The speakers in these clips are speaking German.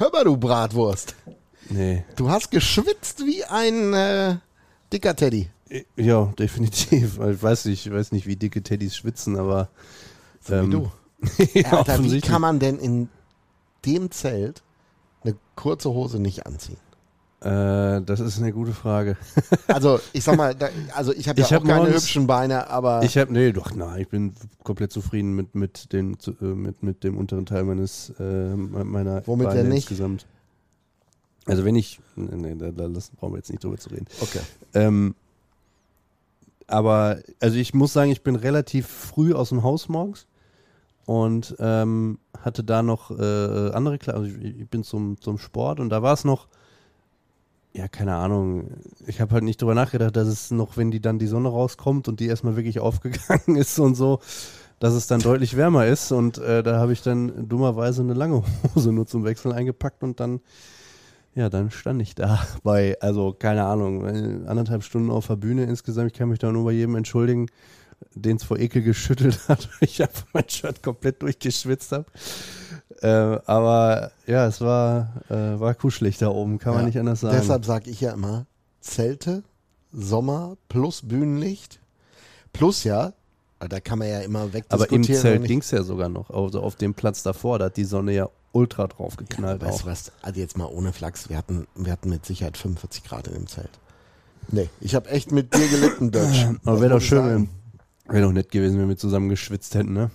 Hör mal, du Bratwurst. Nee. Du hast geschwitzt wie ein äh, dicker Teddy. Ja, definitiv. Ich weiß nicht, ich weiß nicht, wie dicke Teddys schwitzen, aber So ähm, wie du. ja, Alter, wie kann man denn in dem Zelt eine kurze Hose nicht anziehen? Äh, das ist eine gute Frage. Also ich sag mal, da, also ich habe ja Ich auch hab keine morgens- hübschen Beine, aber Ich habe nee, doch, na, ich bin komplett zufrieden mit mit dem äh, mit mit dem unteren Teil meines äh, me- meiner Womit Beine denn nicht? insgesamt. Also wenn ich, nee, da, da lassen, brauchen wir jetzt nicht drüber zu reden. okay. Ähm, aber also ich muss sagen, ich bin relativ früh aus dem Haus morgens und ähm, hatte da noch äh, andere Kleidung. Also ich, ich bin zum, zum Sport und da war es noch, ja, keine Ahnung. Ich habe halt nicht drüber nachgedacht, dass es noch, wenn die dann die Sonne rauskommt und die erstmal wirklich aufgegangen ist und so, dass es dann deutlich wärmer ist. Und äh, da habe ich dann dummerweise eine lange Hose nur zum Wechseln eingepackt und dann ja, dann stand ich da bei, also keine Ahnung, äh, anderthalb Stunden auf der Bühne insgesamt. Ich kann mich da nur bei jedem entschuldigen, den es vor Ekel geschüttelt hat, weil ich einfach mein Shirt komplett durchgeschwitzt habe. Äh, aber ja, es war, äh, war kuschelig da oben, kann man Ja, nicht anders sagen. Deshalb sage ich ja immer, Zelte, Sommer plus Bühnenlicht plus ja, da kann man ja immer aber wegdiskutieren. im Zelt ging es ja sogar noch. Also auf dem Platz davor, da hat die Sonne ja ultra drauf Ja, geknallt weißt auch. du was, also jetzt mal ohne Flachs, wir hatten, wir hatten mit Sicherheit 45 Grad in dem Zelt. Nee, ich habe echt mit dir gelitten, Dutch. Aber wäre doch schön, wenn- wäre doch nett gewesen, wenn wir zusammen geschwitzt hätten, ne?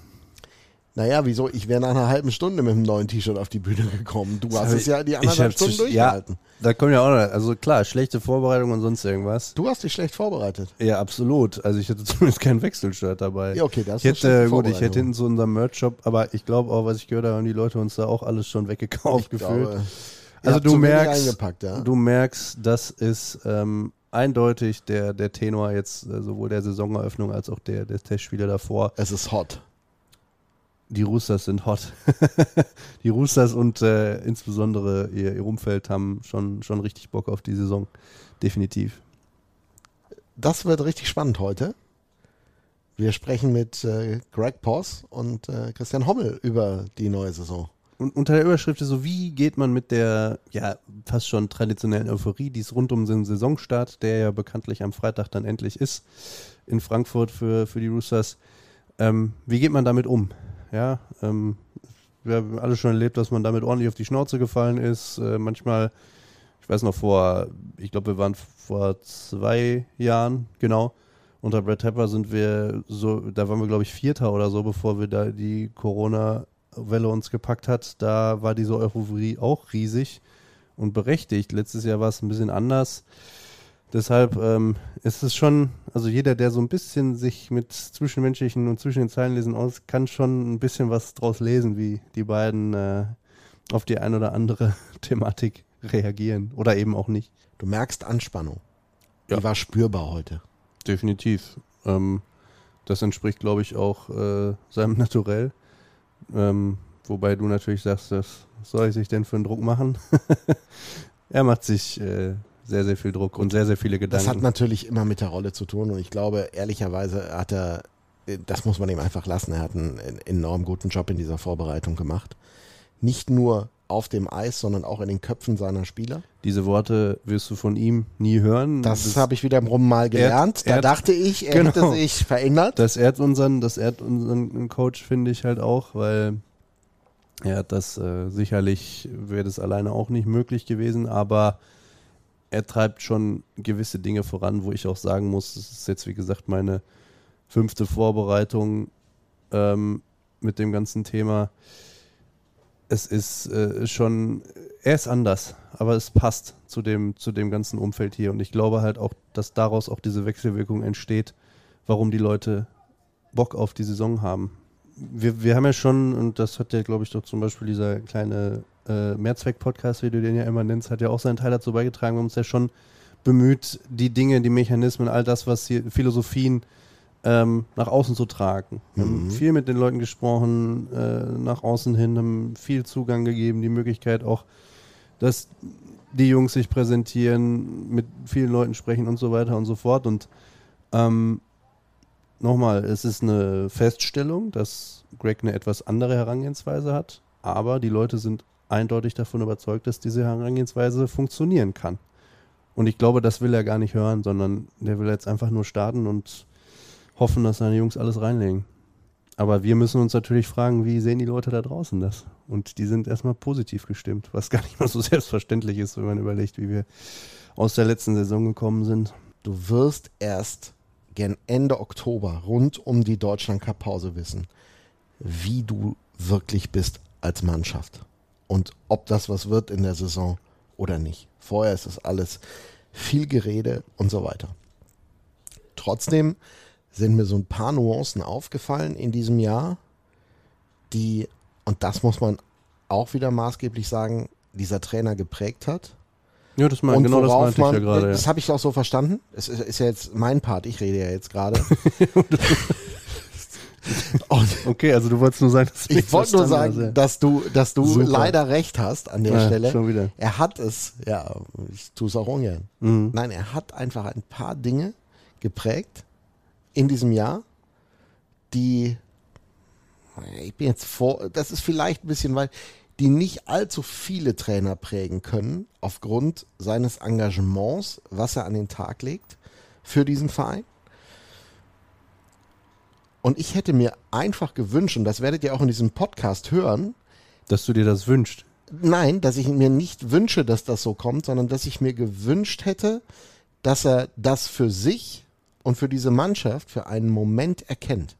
Naja, wieso? Ich wäre nach einer halben Stunde mit einem neuen T-Shirt auf die Bühne gekommen. Du hast hab es ja die anderthalb Stunden durchgehalten. Da kommt ja auch noch, also klar, schlechte Vorbereitung und sonst irgendwas. Du hast dich schlecht vorbereitet. Ja, absolut. Also ich hatte zumindest kein Wechselshirt dabei. Ja, okay, das ist hätte, gut, ich hätte in so unserem Merch-Shop, aber ich glaube auch, was ich gehört habe, haben die Leute uns da auch alles schon weggekauft Ich gefühlt. glaube, Also du zu merkst, eingepackt, ja? du merkst, das ist ähm, eindeutig der, der Tenor jetzt äh, sowohl der Saisoneröffnung als auch der, der Testspiele davor. es ist hot. Die Roosters sind hot. die Roosters und äh, insbesondere ihr, ihr Umfeld haben schon, schon richtig Bock auf die Saison. Definitiv. Das wird richtig spannend heute. Wir sprechen mit äh, Greg Poss und äh, Christian Hommel über die neue Saison. Und unter der Überschrift ist so, wie geht man mit der ja fast schon traditionellen Euphorie, die es rund um den Saisonstart, der ja bekanntlich am Freitag dann endlich ist, in Frankfurt für, für die Roosters, ähm, wie geht man damit um? Ja, ähm, wir haben alle schon erlebt, dass man damit ordentlich auf die Schnauze gefallen ist. Äh, manchmal, ich weiß noch vor, ich glaube, wir waren vor zwei Jahren, genau, unter Brad Tepper sind wir so, da waren wir, glaube ich, Vierter oder so, bevor wir da die Corona-Welle uns gepackt hat. Da war diese Euphorie auch riesig und berechtigt. Letztes Jahr war es ein bisschen anders. Deshalb ähm, ist es schon, also jeder, der so ein bisschen sich mit zwischenmenschlichen und zwischen den Zeilen lesen aus, kann schon ein bisschen was draus lesen, wie die beiden äh, auf die ein oder andere Thematik reagieren oder eben auch nicht. Du merkst Anspannung. Ja. Die war spürbar heute. Definitiv. Ähm, das entspricht, glaube ich, auch äh, seinem Naturell. Ähm, wobei du natürlich sagst, was soll ich sich denn für einen Druck machen? er macht sich äh, sehr, sehr viel Druck und sehr, sehr viele Das Gedanken. hat natürlich immer mit der Rolle zu tun und ich glaube, ehrlicherweise hat er, das muss man ihm einfach lassen, er hat einen, enorm guten Job in dieser Vorbereitung gemacht. Nicht nur auf dem Eis, sondern auch in den Köpfen seiner Spieler. Diese Worte wirst du von ihm nie hören. Das, habe ich wiederum mal gelernt. er da hat- dachte ich, er Genau. hätte sich verändert. Das ehrt unseren, das ehrt unseren Coach, finde ich halt auch, weil er hat das äh, sicherlich wäre das alleine auch nicht möglich gewesen, aber er treibt schon gewisse Dinge voran, wo ich auch sagen muss, das ist jetzt wie gesagt meine fünfte Vorbereitung ähm, mit dem ganzen Thema. Es ist äh, schon, er ist anders, aber es passt zu dem, zu dem ganzen Umfeld hier und ich glaube halt auch, dass daraus auch diese Wechselwirkung entsteht, warum die Leute Bock auf die Saison haben. Wir, wir haben ja schon, und das hat ja, glaube ich, doch zum Beispiel dieser kleine äh, Mehrzweck-Podcast, wie du den ja immer nennst, hat ja auch seinen Teil dazu beigetragen. Wir haben uns ja schon bemüht, die Dinge, die Mechanismen, all das, was hier, Philosophien ähm, nach außen zu tragen. Wir haben Mhm. viel mit den Leuten gesprochen, äh, nach außen hin, haben viel Zugang gegeben, die Möglichkeit auch, dass die Jungs sich präsentieren, mit vielen Leuten sprechen und so weiter und so fort. Und ähm, nochmal, es ist eine Feststellung, dass Greg eine etwas andere Herangehensweise hat, aber die Leute sind eindeutig davon überzeugt, dass diese Herangehensweise funktionieren kann. Und ich glaube, das will er gar nicht hören, sondern der will jetzt einfach nur starten und hoffen, dass seine Jungs alles reinlegen. Aber wir müssen uns natürlich fragen, wie sehen die Leute da draußen das? Und die sind erstmal positiv gestimmt, was gar nicht mal so selbstverständlich ist, wenn man überlegt, wie wir aus der letzten Saison gekommen sind. Du wirst erst gern Ende Oktober rund um die Deutschland Cup Pause wissen, wie du wirklich bist als Mannschaft und ob das was wird in der Saison oder nicht. Vorher ist es alles viel Gerede und so weiter. Trotzdem sind mir so ein paar Nuancen aufgefallen in diesem Jahr, die, und das muss man auch wieder maßgeblich sagen, dieser Trainer geprägt hat. Ja, das mein, genau das meinte man, ich ja gerade. Das ja. habe ich auch so verstanden. Es ist, ist, ja jetzt mein Part, ich rede ja jetzt gerade. okay, also du wolltest nur sagen, dass ich wollte nur sagen, also. dass du, dass du leider recht hast an der ja, Stelle. Schon wieder. Er hat es, ja, ich tue es auch ungern. Mhm. Nein, er hat einfach ein paar Dinge geprägt in diesem Jahr, die, ich bin jetzt vor, das ist vielleicht ein bisschen weit, die nicht allzu viele Trainer prägen können, aufgrund seines Engagements, was er an den Tag legt für diesen Verein. Und ich hätte mir einfach gewünscht, und das werdet ihr auch in diesem Podcast hören, dass du dir das wünschst. Nein, dass ich mir nicht wünsche, dass das so kommt, sondern dass ich mir gewünscht hätte, dass er das für sich und für diese Mannschaft für einen Moment erkennt.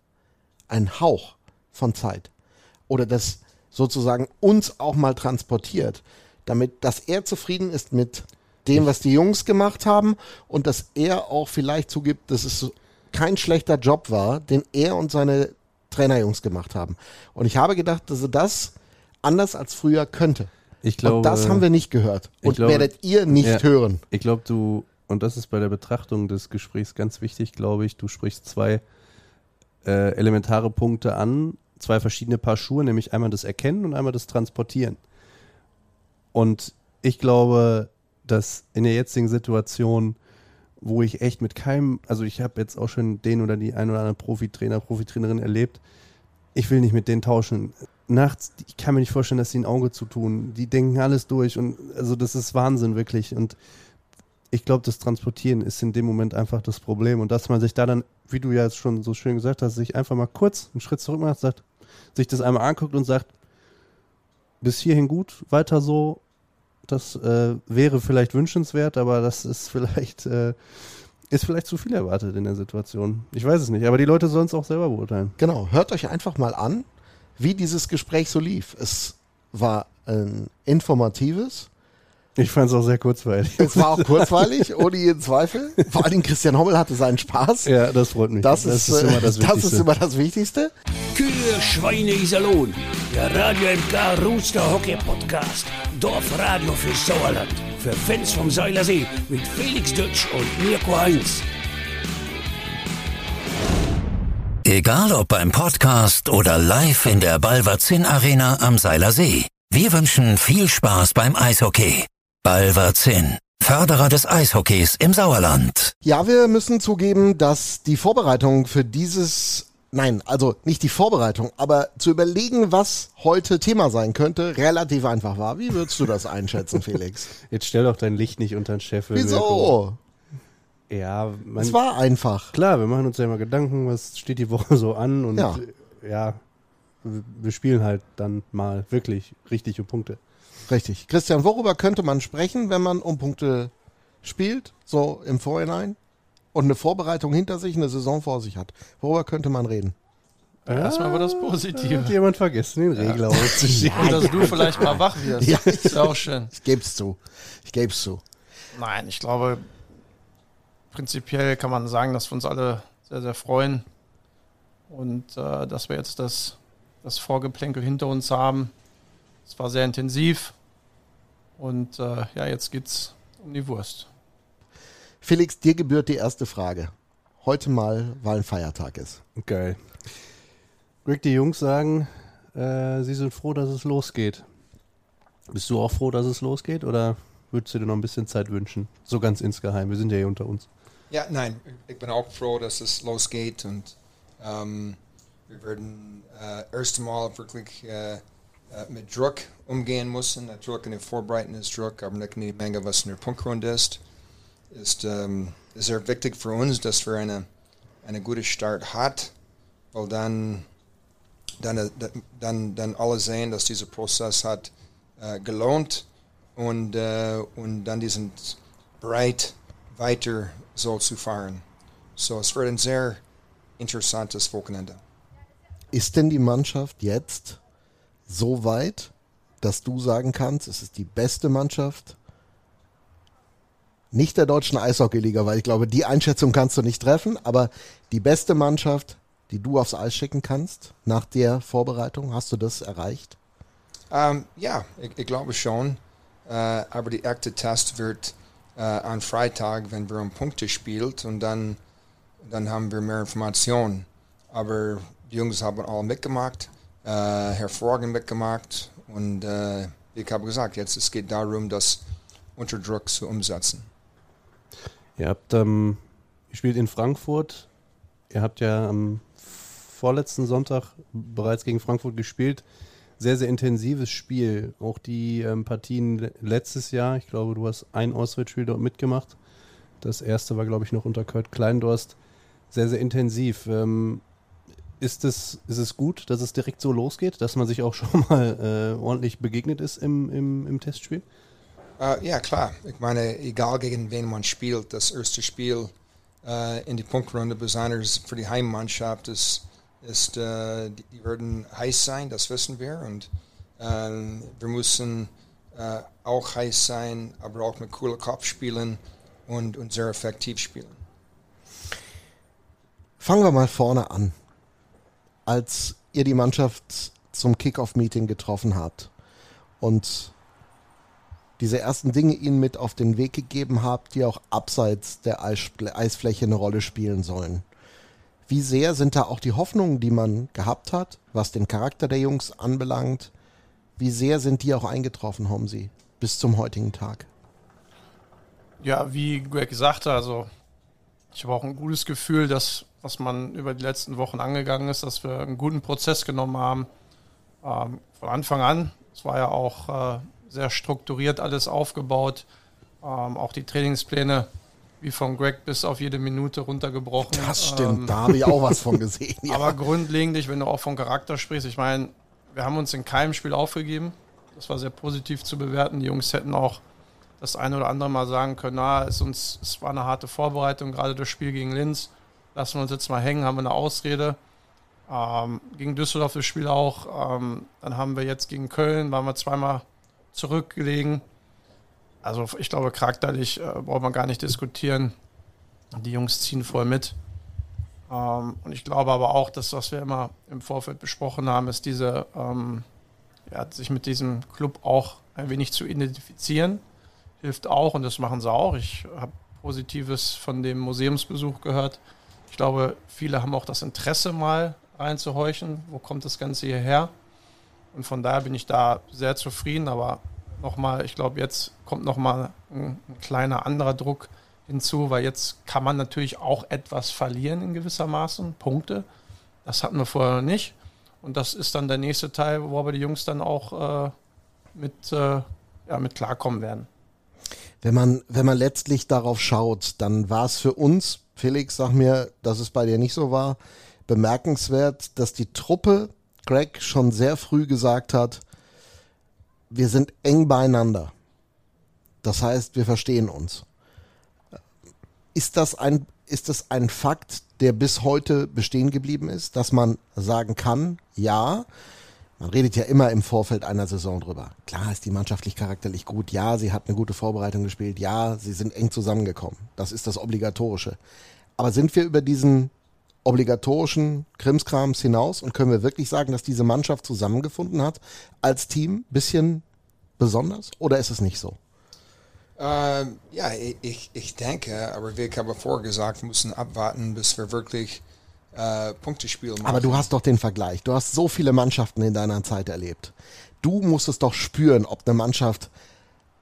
Ein Hauch von Zeit. Oder das sozusagen uns auch mal transportiert, damit, dass er zufrieden ist mit dem, was die Jungs gemacht haben und dass er auch vielleicht zugibt, dass es kein schlechter Job war, den er und seine Trainerjungs gemacht haben. Und ich habe gedacht, dass er das anders als früher könnte. Ich glaube, und das haben wir nicht gehört. Und glaube, werdet ihr nicht ja, hören. Ich glaube, du, und das ist bei der Betrachtung des Gesprächs ganz wichtig, glaube ich, du sprichst zwei äh, elementare Punkte an, zwei verschiedene Paar Schuhe, nämlich einmal das Erkennen und einmal das Transportieren. Und ich glaube, dass in der jetzigen Situation wo ich echt mit keinem, also ich habe jetzt auch schon den oder die ein oder andere Profitrainer, Profitrainerin erlebt. Ich will nicht mit denen tauschen. Nachts, ich kann mir nicht vorstellen, dass sie ein Auge zu tun. Die denken alles durch und also das ist Wahnsinn wirklich. Und ich glaube, das Transportieren ist in dem Moment einfach das Problem. Und dass man sich da dann, wie du ja jetzt schon so schön gesagt hast, sich einfach mal kurz einen Schritt zurück macht, sagt, sich das einmal anguckt und sagt, bis hierhin gut, weiter so, das äh, wäre vielleicht wünschenswert, aber das ist vielleicht, äh, ist vielleicht zu viel erwartet in der Situation. Ich weiß es nicht, aber die Leute sollen es auch selber beurteilen. Genau, hört euch einfach mal an, wie dieses Gespräch so lief. Es war ein informatives, ich fand es auch sehr kurzweilig. Es war auch kurzweilig, ohne jeden Zweifel. Vor allem Christian Hommel hatte seinen Spaß. Ja, das freut mich. Das, das ist, ist, immer das, das ist immer das Wichtigste. Kühe, Schweine, Iserlohn. Der Radio MK Rooster Hockey Podcast. Dorfradio für Sauerland. Für Fans vom Seilersee mit Felix Dutsch und Mirko Heinz. Egal ob beim Podcast oder live in der Balverzin Arena am Seilersee. Wir wünschen viel Spaß beim Eishockey. Balverzin, Förderer des Eishockeys im Sauerland. Ja, wir müssen zugeben, dass die Vorbereitung für dieses Nein, also nicht die Vorbereitung, aber zu überlegen, was heute Thema sein könnte, relativ einfach war. Wie würdest du das einschätzen, Felix? Jetzt stell doch dein Licht nicht unter den Scheffel. Wieso? Ja, man, es war einfach. Klar, wir machen uns ja immer Gedanken, was steht die Woche so an und ja, ja wir spielen halt dann mal wirklich richtige Punkte. Richtig. Christian, worüber könnte man sprechen, wenn man um Punkte spielt, so im Vorhinein und eine Vorbereitung hinter sich, eine Saison vor sich hat? Worüber könnte man reden? Ja, Erstmal war das Positive. Hat jemand vergessen, den Regler ja. auszuschieben. Und dass du vielleicht mal wach wirst. Ja, ist ja auch schön. Ich gebe es zu. Ich gebe es zu. Nein, ich glaube, prinzipiell kann man sagen, dass wir uns alle sehr, sehr freuen und äh, dass wir jetzt das, das Vorgeplänkel hinter uns haben. Es war sehr intensiv. Und äh, ja, jetzt geht's um die Wurst. Felix, dir gebührt die erste Frage. Heute mal, weil ein Feiertag ist. Geil. Rick, die Jungs sagen, äh, sie sind froh, dass es losgeht. Bist du auch froh, dass es losgeht oder würdest du dir noch ein bisschen Zeit wünschen? So ganz insgeheim, wir sind ja hier unter uns. Ja, nein, ich bin auch froh, dass es losgeht und ähm, wir werden äh, erst einmal wirklich äh, äh, mit Druck umgehen müssen. Natürlich in der Vorbereitung ist Druck, aber nicht in die Menge, was in der Punkrunde ist. Ist ähm, sehr wichtig für uns, dass wir eine, eine gute Start hat, weil dann, dann, dann, dann alle sehen, dass dieser Prozess hat äh, gelohnt und, äh, und dann die sind bereit, weiter so zu fahren. So, es wird ein sehr interessantes Wochenende. Ist denn die Mannschaft jetzt so weit, dass du sagen kannst, es ist die beste Mannschaft nicht der deutschen Eishockeyliga, weil ich glaube, die Einschätzung kannst du nicht treffen, aber die beste Mannschaft, die du aufs Eis schicken kannst nach der Vorbereitung, hast du das erreicht? Ähm, ja, ich, ich, glaube schon. Äh, aber die echte Test wird äh, am Freitag, wenn wir um Punkte spielt und dann, dann haben wir mehr Informationen. Aber die Jungs haben alle mitgemacht, äh, hervorragend mitgemacht und äh, ich habe gesagt, jetzt es geht darum, das unter Druck zu umsetzen. Ihr habt ähm, gespielt in Frankfurt. Ihr habt ja am vorletzten Sonntag bereits gegen Frankfurt gespielt. Sehr, sehr intensives Spiel. Auch die ähm, Partien letztes Jahr. Ich glaube, du hast ein Auswärtsspiel dort mitgemacht. Das erste war, glaube ich, noch unter Kurt Kleindorst. Sehr, sehr intensiv. Ähm, ist, es, ist es gut, dass es direkt so losgeht, dass man sich auch schon mal äh, ordentlich begegnet ist im, im, im Testspiel? Uh, ja, klar. Ich meine, egal gegen wen man spielt, das erste Spiel uh, in die Punktrunde, besonders für die Heimmannschaft, ist, ist uh, die, die, werden heiß sein, das wissen wir. Und wir müssen auch heiß sein, aber auch mit cooler Kopf spielen und, und sehr effektiv spielen. Fangen wir mal vorne an. Als ihr die Mannschaft zum Kickoff-Meeting getroffen habt und diese ersten Dinge ihnen mit auf den Weg gegeben habt, die auch abseits der Eisfläche eine Rolle spielen sollen. Wie sehr sind da auch die Hoffnungen, die man gehabt hat, was den Charakter der Jungs anbelangt, wie sehr sind die auch eingetroffen, Homsi, bis zum heutigen Tag? Ja, wie Greg sagte, also ich habe auch ein gutes Gefühl, dass was man über die letzten Wochen angegangen ist, dass wir einen guten Prozess genommen haben. Ähm, von Anfang an. Es war ja auch äh, sehr strukturiert alles aufgebaut. Ähm, auch die Trainingspläne, wie von Greg bis auf jede Minute runtergebrochen. Das stimmt, ähm, da habe ich auch was von gesehen. Ja. Aber grundlegend, wenn du auch von Charakter sprichst, ich meine, wir haben uns in keinem Spiel aufgegeben. Das war sehr positiv zu bewerten. Die Jungs hätten auch das eine oder andere Mal sagen können, na, es, uns, es war eine harte Vorbereitung, gerade das Spiel gegen Linz. Lassen wir uns jetzt mal hängen, haben wir eine Ausrede. Ähm, gegen Düsseldorf das Spiel auch. Ähm, dann haben wir jetzt gegen Köln, waren wir zweimal zurückgelegen. Also ich glaube, charakterlich äh, braucht man gar nicht diskutieren. Die Jungs ziehen voll mit. Ähm, und ich glaube aber auch, dass was wir immer im Vorfeld besprochen haben, ist diese, ähm, ja, sich mit diesem Club auch ein wenig zu identifizieren. Hilft auch und das machen sie auch. Ich habe Positives von dem Museumsbesuch gehört. Ich glaube, viele haben auch das Interesse mal reinzuhorchen. Wo kommt das Ganze hierher? Und von daher bin ich da sehr zufrieden, aber nochmal, ich glaube, jetzt kommt nochmal ein, ein kleiner anderer Druck hinzu, weil jetzt kann man natürlich auch etwas verlieren in gewisser Maßen, Punkte. Das hatten wir vorher nicht. Und das ist dann der nächste Teil, wo aber die Jungs dann auch äh, mit, äh, ja, mit klarkommen werden. Wenn man, wenn man letztlich darauf schaut, dann war es für uns, Felix, sag mir, dass es bei dir nicht so war, bemerkenswert, dass die Truppe Greg schon sehr früh gesagt hat, wir sind eng beieinander. Das heißt, wir verstehen uns. Ist das ein, ist das ein Fakt, der bis heute bestehen geblieben ist, dass man sagen kann, ja, man redet ja immer im Vorfeld einer Saison drüber. Klar ist die mannschaftlich charakterlich gut. Ja, sie hat eine gute Vorbereitung gespielt. Ja, sie sind eng zusammengekommen. Das ist das Obligatorische. Aber sind wir über diesen obligatorischen Krimskrams hinaus und können wir wirklich sagen, dass diese Mannschaft zusammengefunden hat als Team? Bisschen besonders oder ist es nicht so? Ähm, ja, ich, ich denke, aber wie ich habe vorgesagt, wir müssen abwarten, bis wir wirklich äh, Punktespiel machen. Aber du hast doch den Vergleich. Du hast so viele Mannschaften in deiner Zeit erlebt. Du musstest doch spüren, ob eine Mannschaft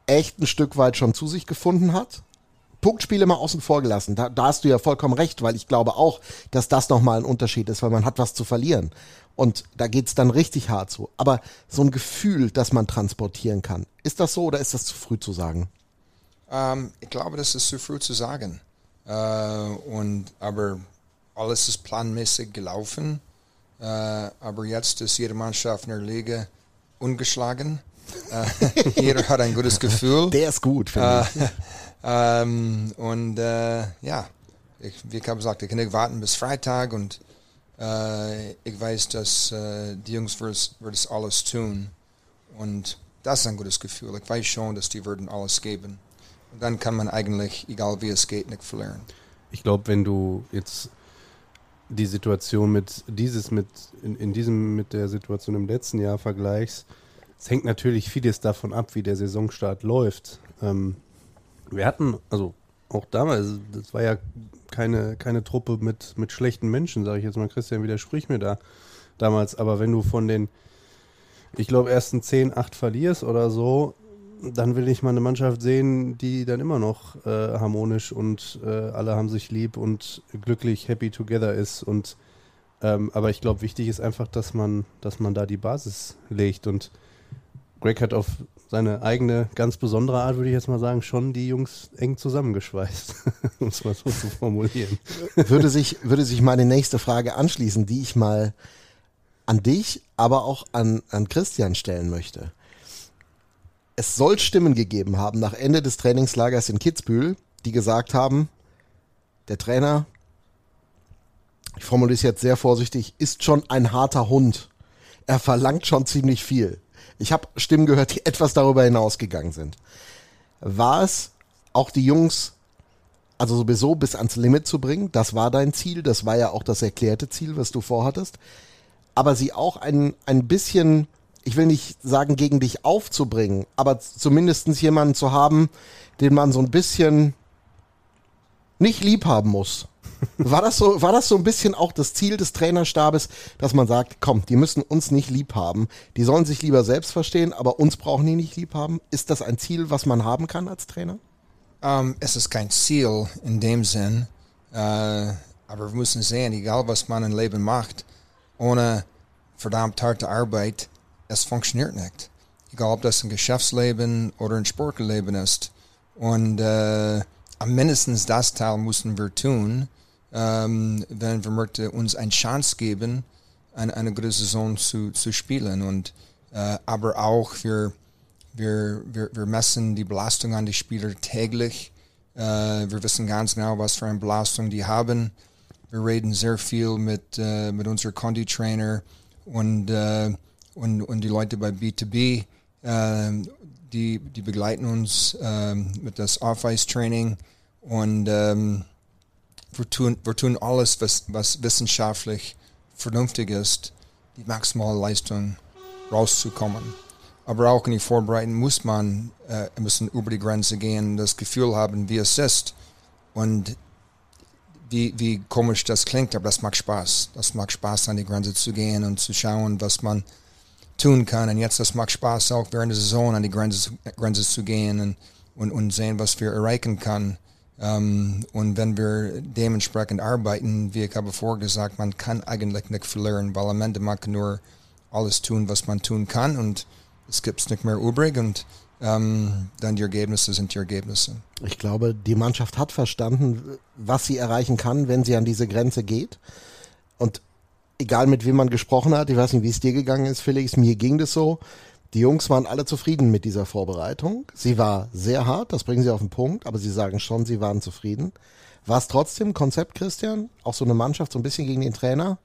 echt ein Stück weit schon zu sich gefunden hat Punktspiele mal außen vor gelassen. Da, da hast du ja vollkommen recht, weil ich glaube auch, dass das nochmal ein Unterschied ist, weil man hat was zu verlieren. Und da geht's dann richtig hart zu. Aber so ein Gefühl, das man transportieren kann, ist das so oder ist das zu früh zu sagen? Ähm, ich glaube, das ist zu früh zu sagen. Äh, und, aber alles ist planmäßig gelaufen. Äh, aber jetzt ist jede Mannschaft in der Liga ungeschlagen. Äh, jeder hat ein gutes Gefühl. Der ist gut, finde ich. Ähm, und äh, ja, ich, wie ich habe gesagt, ich kann nicht warten bis Freitag und äh, ich weiß, dass äh, die Jungs würden es alles tun. Und das ist ein gutes Gefühl. Ich weiß schon, dass die würden alles geben. Und dann kann man eigentlich, egal wie es geht, nicht verlieren. Ich glaube, wenn du jetzt die Situation mit dieses mit in, in, diesem mit der Situation im letzten Jahr vergleichst, es hängt natürlich vieles davon ab, wie der Saisonstart läuft. Ähm, wir hatten, also auch damals, das war ja keine, keine Truppe mit, mit schlechten Menschen, sage ich jetzt mal. Christian widersprich mir da damals. Aber wenn du von den, ich glaube, ersten 10, 8 verlierst oder so, dann will ich mal eine Mannschaft sehen, die dann immer noch äh, harmonisch und äh, alle haben sich lieb und glücklich, happy together ist. Und ähm, aber ich glaube, wichtig ist einfach, dass man, dass man da die Basis legt. Und Greg hat auf seine eigene, ganz besondere Art, würde ich jetzt mal sagen, schon die Jungs eng zusammengeschweißt, um es mal so zu formulieren. Würde sich, würde sich meine nächste Frage anschließen, die ich mal an dich, aber auch an, an Christian stellen möchte. Es soll Stimmen gegeben haben nach Ende des Trainingslagers in Kitzbühel, die gesagt haben, der Trainer, ich formuliere es jetzt sehr vorsichtig, ist schon ein harter Hund. Er verlangt schon ziemlich viel. Ich habe Stimmen gehört, die etwas darüber hinausgegangen sind. War es auch die Jungs, also sowieso bis ans Limit zu bringen? Das war dein Ziel, das war ja auch das erklärte Ziel, was du vorhattest. Aber sie auch ein, ein bisschen, ich will nicht sagen, gegen dich aufzubringen, aber zumindest jemanden zu haben, den man so ein bisschen nicht lieb haben muss. War das so, war das so ein bisschen auch das Ziel des Trainerstabes, dass man sagt, komm, die müssen uns nicht lieb haben. Die sollen sich lieber selbst verstehen, aber uns brauchen die nicht lieb haben. Ist das ein Ziel, was man haben kann als Trainer? Um, ähm, es ist kein Ziel in dem Sinn, uh, aber wir müssen sehen, egal was man im Leben macht, ohne verdammt harte Arbeit, es funktioniert nicht. Egal ob das ein Geschäftsleben oder ein Sportleben ist. Und uh, mindestens das Teil müssen wir tun ähm, wenn wir möchten uns eine Chance geben, eine, eine gute Saison zu, zu spielen. Und, äh, aber auch wir, wir, wir, wir messen die Belastung an die Spieler täglich. Äh, wir wissen ganz genau, was für eine Belastung die haben. Wir reden sehr viel mit, äh, mit unserem Condi-Trainer und, äh, und, und die Leute bei B2B. Äh, die, die begleiten uns ähm, mit das Off-Ice-Training und ähm, wir tun, wir tun alles, was, was wissenschaftlich vernünftig ist, die maximale Leistung rauszukommen. Aber auch in die Vorbereitung muss man äh, ein bisschen über die Grenze gehen, das Gefühl haben, wie es ist. Und wie, wie komisch das klingt, aber das macht Spaß. Das macht Spaß, an die Grenze zu gehen und zu schauen, was man tun kann. Und jetzt, das macht Spaß, auch während der Saison an die Grenze, Grenze zu gehen und, und, und sehen, was wir erreichen können. Ähm, und wenn wir dementsprechend arbeiten, wie ich habe vorgesagt, man kann eigentlich nicht verlieren, weil am Ende man kann nur alles tun, was man tun kann und es gibt nicht mehr übrig und ähm, dann die Ergebnisse sind die Ergebnisse. Ich glaube, die Mannschaft hat verstanden, was sie erreichen kann, wenn sie an diese Grenze geht. Und egal mit wem man gesprochen hat, ich weiß nicht, wie es dir gegangen ist, Felix, mir ging das so. Die Jungs waren alle zufrieden mit dieser Vorbereitung. Sie war sehr hart, das bringen sie auf den Punkt, aber sie sagen schon, sie waren zufrieden. War es trotzdem Konzept, Christian, auch so eine Mannschaft so ein bisschen gegen den Trainer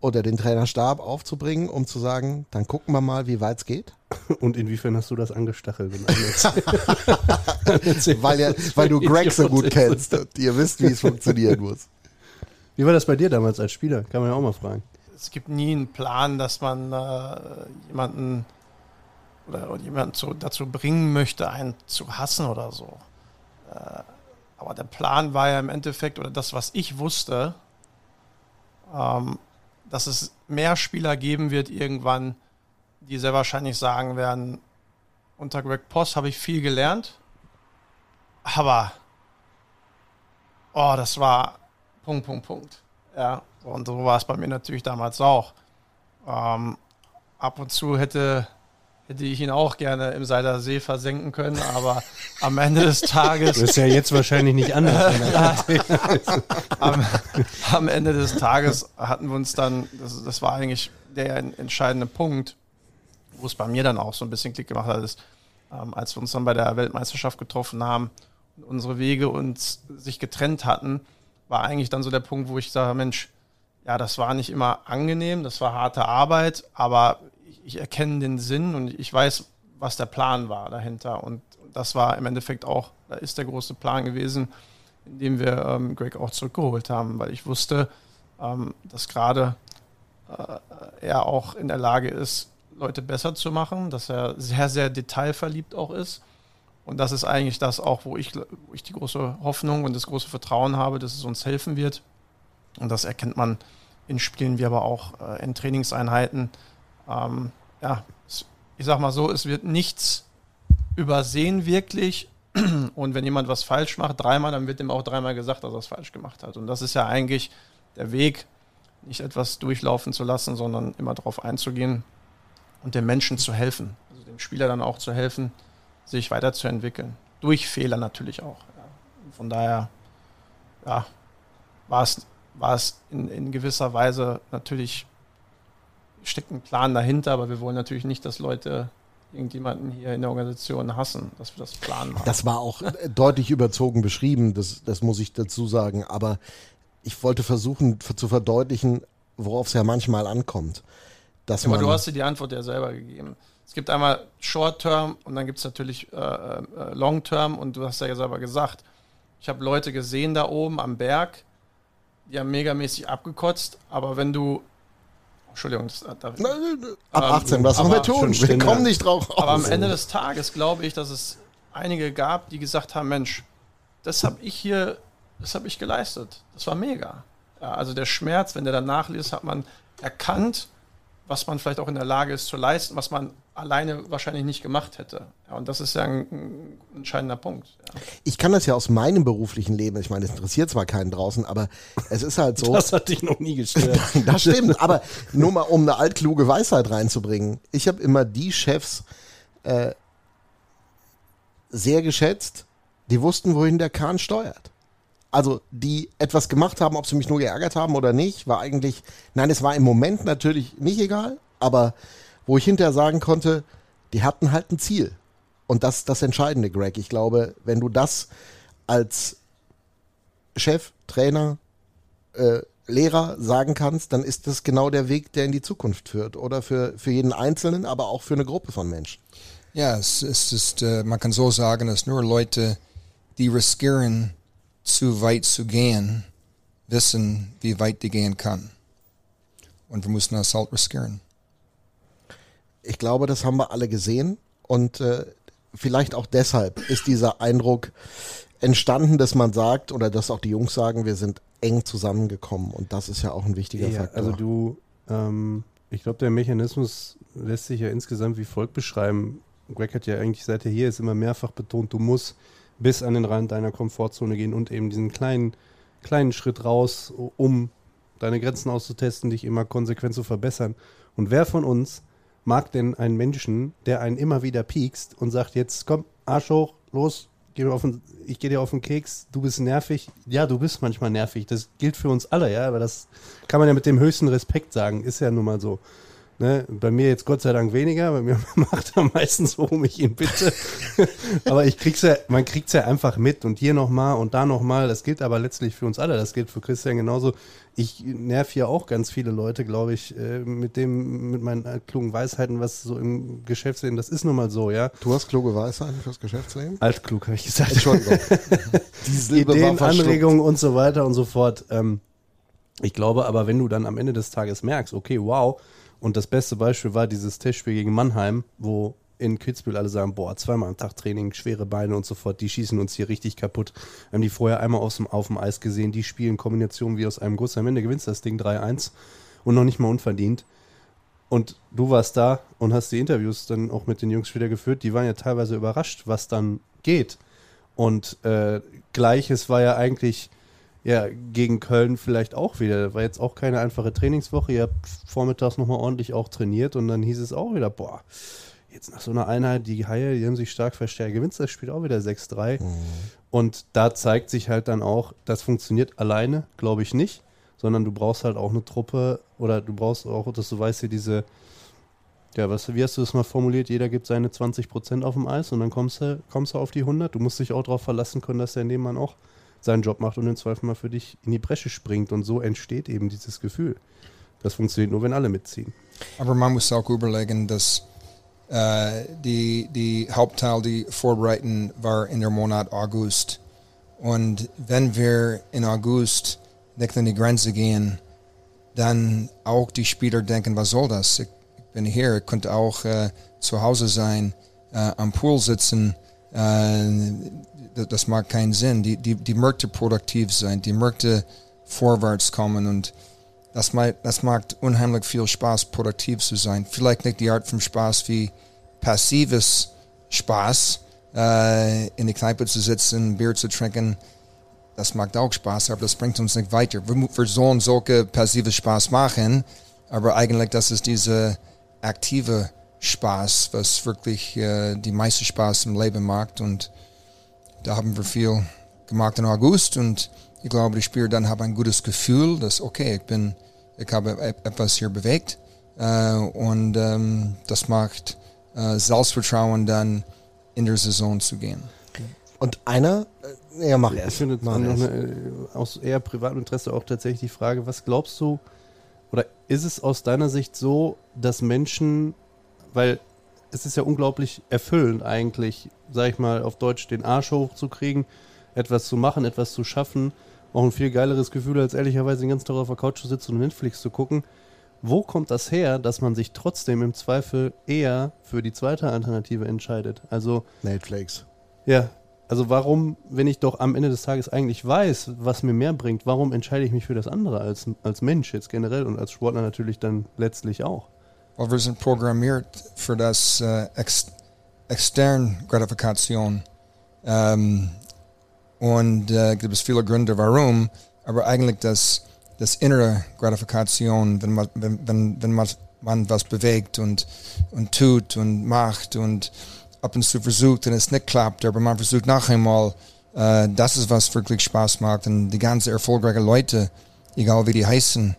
oder den Trainerstab aufzubringen, um zu sagen, dann gucken wir mal, wie weit es geht? Und inwiefern hast du das angestachelt? weil, ja, weil du Greg so gut kennst und ihr wisst, wie es funktionieren muss. Wie war das bei dir damals als Spieler? Kann man ja auch mal fragen. Es gibt nie einen Plan, dass man äh, jemanden oder, jemanden zu, dazu bringen möchte, einen zu hassen oder so. Äh, aber der Plan war ja im Endeffekt, oder das, was ich wusste, ähm, dass es mehr Spieler geben wird irgendwann, die sehr wahrscheinlich sagen werden, unter Greg Post habe ich viel gelernt, aber oh, das war Punkt, Punkt, Punkt. Ja, und so war es bei mir natürlich damals auch. Ähm, ab und zu hätte, hätte ich ihn auch gerne im Seiler See versenken können, aber am Ende des Tages. Das ist ja jetzt wahrscheinlich nicht anders. am, am, Ende des Tages hatten wir uns dann, das, das war eigentlich der entscheidende Punkt, wo es bei mir dann auch so ein bisschen Klick gemacht hat, ist, ähm, als wir uns dann bei der Weltmeisterschaft getroffen haben und unsere Wege uns sich getrennt hatten, war eigentlich dann so der Punkt, wo ich sage, Mensch, ja, das war nicht immer angenehm, das war harte Arbeit, aber ich, ich erkenne den Sinn und ich weiß, was der Plan war dahinter. Und das war im Endeffekt auch, da ist der große Plan gewesen, indem wir ähm, Greg auch zurückgeholt haben, weil ich wusste, ähm, dass gerade äh, er auch in der Lage ist, Leute besser zu machen, dass er sehr, sehr detailverliebt auch ist. Und das ist eigentlich das auch, wo ich, wo ich die große Hoffnung und das große Vertrauen habe, dass es uns helfen wird. Und das erkennt man in Spielen wie aber auch äh, in Trainingseinheiten. Ähm, ja, ich sag mal so, es wird nichts übersehen wirklich. Und wenn jemand was falsch macht, dreimal, dann wird ihm auch dreimal gesagt, dass er es falsch gemacht hat. Und das ist ja eigentlich der Weg, nicht etwas durchlaufen zu lassen, sondern immer darauf einzugehen und dem Menschen zu helfen. Also dem Spieler dann auch zu helfen, sich weiterzuentwickeln. Durch Fehler natürlich auch. Von daher, ja, war es, war es in, in gewisser Weise natürlich, steckt ein Plan dahinter, aber wir wollen natürlich nicht, dass Leute irgendjemanden hier in der Organisation hassen, dass wir das planen. Das war auch deutlich überzogen beschrieben, das, das muss ich dazu sagen. Aber ich wollte versuchen zu verdeutlichen, worauf es ja manchmal ankommt. Dass ja, aber du hast dir die Antwort ja selber gegeben. Es gibt einmal Short-Term und dann gibt es natürlich äh, äh, Long-Term und du hast ja selber gesagt, ich habe Leute gesehen da oben am Berg, die haben megamäßig abgekotzt, aber wenn du Entschuldigung, das, darf ich, ab 18, ähm, was sollen wir tun? Wir kommen nicht drauf raus. Aber am Ende des Tages glaube ich, dass es einige gab, die gesagt haben, Mensch, das habe ich hier das habe ich geleistet. Das war mega. Ja, also der Schmerz, wenn der danach liest, hat man erkannt, was man vielleicht auch in der Lage ist zu leisten, was man alleine wahrscheinlich nicht gemacht hätte. Ja, und das ist ja ein, ein entscheidender Punkt. Ja. Ich kann das ja aus meinem beruflichen Leben, ich meine, es interessiert zwar keinen draußen, aber es ist halt so. das hat dich noch nie gestört. das stimmt, aber nur mal, um eine altkluge Weisheit reinzubringen. Ich habe immer die Chefs äh, sehr geschätzt, die wussten, wohin der Kahn steuert also die etwas gemacht haben, ob sie mich nur geärgert haben oder nicht, war eigentlich, nein, es war im Moment natürlich nicht egal, aber wo ich hinterher sagen konnte, die hatten halt ein Ziel. Und das ist das Entscheidende, Greg. Ich glaube, wenn du das als Chef, Trainer, äh, Lehrer sagen kannst, dann ist das genau der Weg, der in die Zukunft führt. Oder für, für jeden Einzelnen, aber auch für eine Gruppe von Menschen. Ja, es, es ist, äh, man kann so sagen, dass nur Leute, die riskieren, zu weit zu gehen, wissen, wie weit die gehen kann. Und wir müssen das halt riskieren. Ich glaube, das haben wir alle gesehen. Und äh, vielleicht auch deshalb ist dieser Eindruck entstanden, dass man sagt, oder dass auch die Jungs sagen, wir sind eng zusammengekommen. Und das ist ja auch ein wichtiger ja, Faktor. Also du, ähm, ich glaube, der Mechanismus lässt sich ja insgesamt wie folgt beschreiben. Greg hat ja eigentlich seit er hier ist immer mehrfach betont, du musst bis an den Rand deiner Komfortzone gehen und eben diesen kleinen, kleinen Schritt raus, um deine Grenzen auszutesten, dich immer konsequent zu verbessern. Und wer von uns mag denn einen Menschen, der einen immer wieder piekst und sagt, jetzt komm, Arsch hoch, los, geh den, ich gehe dir auf den Keks, du bist nervig. Ja, du bist manchmal nervig. Das gilt für uns alle, ja, aber das kann man ja mit dem höchsten Respekt sagen, ist ja nun mal so. Ne, bei mir jetzt Gott sei Dank weniger, bei mir macht er meistens, worum ich ihn bitte. aber ich krieg's ja, man kriegt's ja einfach mit und hier nochmal und da nochmal. Das gilt aber letztlich für uns alle. Das gilt für Christian genauso. Ich nerv hier auch ganz viele Leute, glaube ich, äh, mit dem, mit meinen klugen Weisheiten, was so im Geschäftsleben, das ist nun mal so, ja. Du hast kluge Weisheiten fürs Geschäftsleben? Altklug, habe ich gesagt. Entschuldigung. Ideen, Anregungen und so weiter und so fort. Ähm, ich glaube aber, wenn du dann am Ende des Tages merkst, okay, wow, und das beste Beispiel war dieses Testspiel gegen Mannheim, wo in Kitzbühel alle sagen, boah, zweimal am Tag Training, schwere Beine und so fort, die schießen uns hier richtig kaputt. Wir haben die vorher einmal aus dem, auf dem Eis gesehen, die spielen Kombinationen wie aus einem Guss. Am Ende gewinnst das Ding 3-1 und noch nicht mal unverdient. Und du warst da und hast die Interviews dann auch mit den Jungs wieder geführt. Die waren ja teilweise überrascht, was dann geht. Und äh, gleiches war ja eigentlich ja, gegen Köln vielleicht auch wieder. War jetzt auch keine einfache Trainingswoche. Ihr habt vormittags nochmal ordentlich auch trainiert und dann hieß es auch wieder, boah, jetzt nach so einer Einheit, die Haie, die haben sich stark verstärkt. Gewinnst das Spiel auch wieder 6-3. Mhm. Und da zeigt sich halt dann auch, das funktioniert alleine, glaube ich nicht, sondern du brauchst halt auch eine Truppe oder du brauchst auch, dass du weißt, hier diese, ja, was, wie hast du das mal formuliert? Jeder gibt seine 20 Prozent auf dem Eis und dann kommst du, kommst du auf die 100. Du musst dich auch darauf verlassen können, dass der Nebenmann auch seinen Job macht und im Zweifel mal für dich in die Bresche springt. Und so entsteht eben dieses Gefühl. Das funktioniert nur, wenn alle mitziehen. Aber man muss auch überlegen, dass äh, die, die Hauptteil, die vorbereiten, war in der Monat August. Und wenn wir in August nicht an die Grenze gehen, dann auch die Spieler denken, was soll das? Ich, bin hier, ich könnte auch äh, zu Hause sein, äh, am Pool sitzen, äh, das macht keinen Sinn. Die, die, die Märkte produktiv sein, die Märkte vorwärts kommen und das, macht, das macht unheimlich viel Spaß, produktiv zu sein. Vielleicht nicht die Art von Spaß wie passives Spaß, äh, in die Kneipe zu sitzen, Bier zu trinken. Das macht auch Spaß, aber das bringt uns nicht weiter. Wir, wir sollen solche passive Spaß machen, aber eigentlich das ist diese aktive Spaß, was wirklich äh, die meiste Spaß im Leben macht. Und da haben wir viel gemacht im August. Und ich glaube, die Spieler dann haben ein gutes Gefühl, dass okay, ich bin, ich habe e-, etwas hier bewegt. Äh, und ähm, das macht äh, Selbstvertrauen dann in der Saison zu gehen. Und einer, äh, ja mach ja, Ich finde noch eine, äh, aus eher privatem Interesse auch tatsächlich die Frage, was glaubst du, oder ist es aus deiner Sicht so, dass Menschen, weil es ist ja unglaublich erfüllend eigentlich, sag ich mal, auf Deutsch den Arsch hochzukriegen, etwas zu machen, etwas zu schaffen. Auch ein viel geileres Gefühl, als ehrlicherweise den ganzen Tag auf der Couch zu sitzen und Netflix zu gucken. Wo kommt das her, dass man sich trotzdem im Zweifel eher für die zweite Alternative entscheidet? Also. Netflix. Ja. Also warum, wenn ich doch am Ende des Tages eigentlich weiß, was mir mehr bringt, warum entscheide ich mich für das andere als, als Mensch jetzt generell und als Sportler natürlich dann letztlich auch? Weil wir sind programmiert für das äh, ex externe Gratifikation. Ähm, und äh, gibt es viele Gründe, warum, aber eigentlich das, das innere Gratifikation, wenn man, wenn, wenn, wenn man, man was bewegt und, und tut und macht und ab und zu versucht und es nicht klappt, aber man versucht noch einmal, äh, das ist was wirklich Spaß macht und die ganzen erfolgreichen Leute, egal wie die heißen,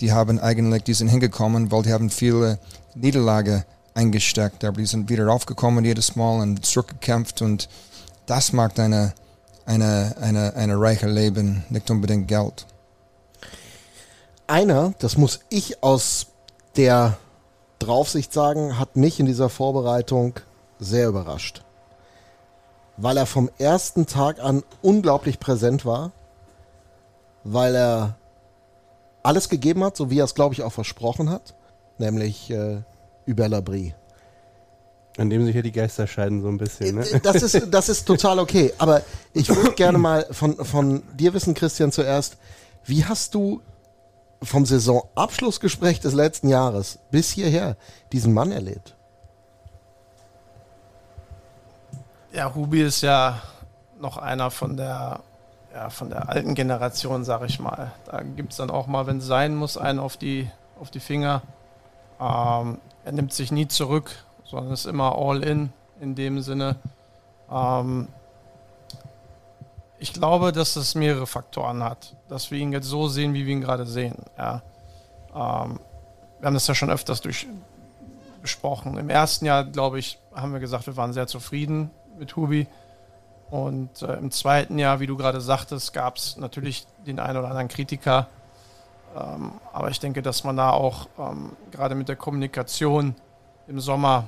die haben eigentlich, die sind hingekommen, weil die haben viele Niederlage eingesteckt, aber die sind wieder aufgekommen jedes Mal und zurückgekämpft und das macht eine, eine, eine, eine reiche Leben, nicht unbedingt Geld. Einer, das muss ich aus der Draufsicht sagen, hat mich in dieser Vorbereitung sehr überrascht. Weil er vom ersten Tag an unglaublich präsent war, weil er alles gegeben hat, so wie er es, glaube ich, auch versprochen hat, nämlich äh, über Labrie. An dem sich ja die Geister scheiden so ein bisschen. Ne? Äh, das, ist, das ist total okay. Aber ich würde gerne mal von, von dir wissen, Christian, zuerst, wie hast du vom Saisonabschlussgespräch des letzten Jahres bis hierher diesen Mann erlebt? Ja, Hubi ist ja noch einer von der ja, von der alten Generation, sag ich mal. Da gibt es dann auch mal, wenn es sein muss, einen auf die, auf die Finger. Ähm, er nimmt sich nie zurück, sondern ist immer all in in dem Sinne. Ähm, ich glaube, dass es mehrere Faktoren hat, dass wir ihn jetzt so sehen, wie wir ihn gerade sehen. Ja. Ähm, wir haben das ja schon öfters durch, besprochen. Im ersten Jahr, glaube ich, haben wir gesagt, wir waren sehr zufrieden mit Hubi. Und äh, im zweiten Jahr, wie du gerade sagtest, gab es natürlich den einen oder anderen Kritiker. Ähm, aber ich denke, dass man da auch ähm, gerade mit der Kommunikation im Sommer,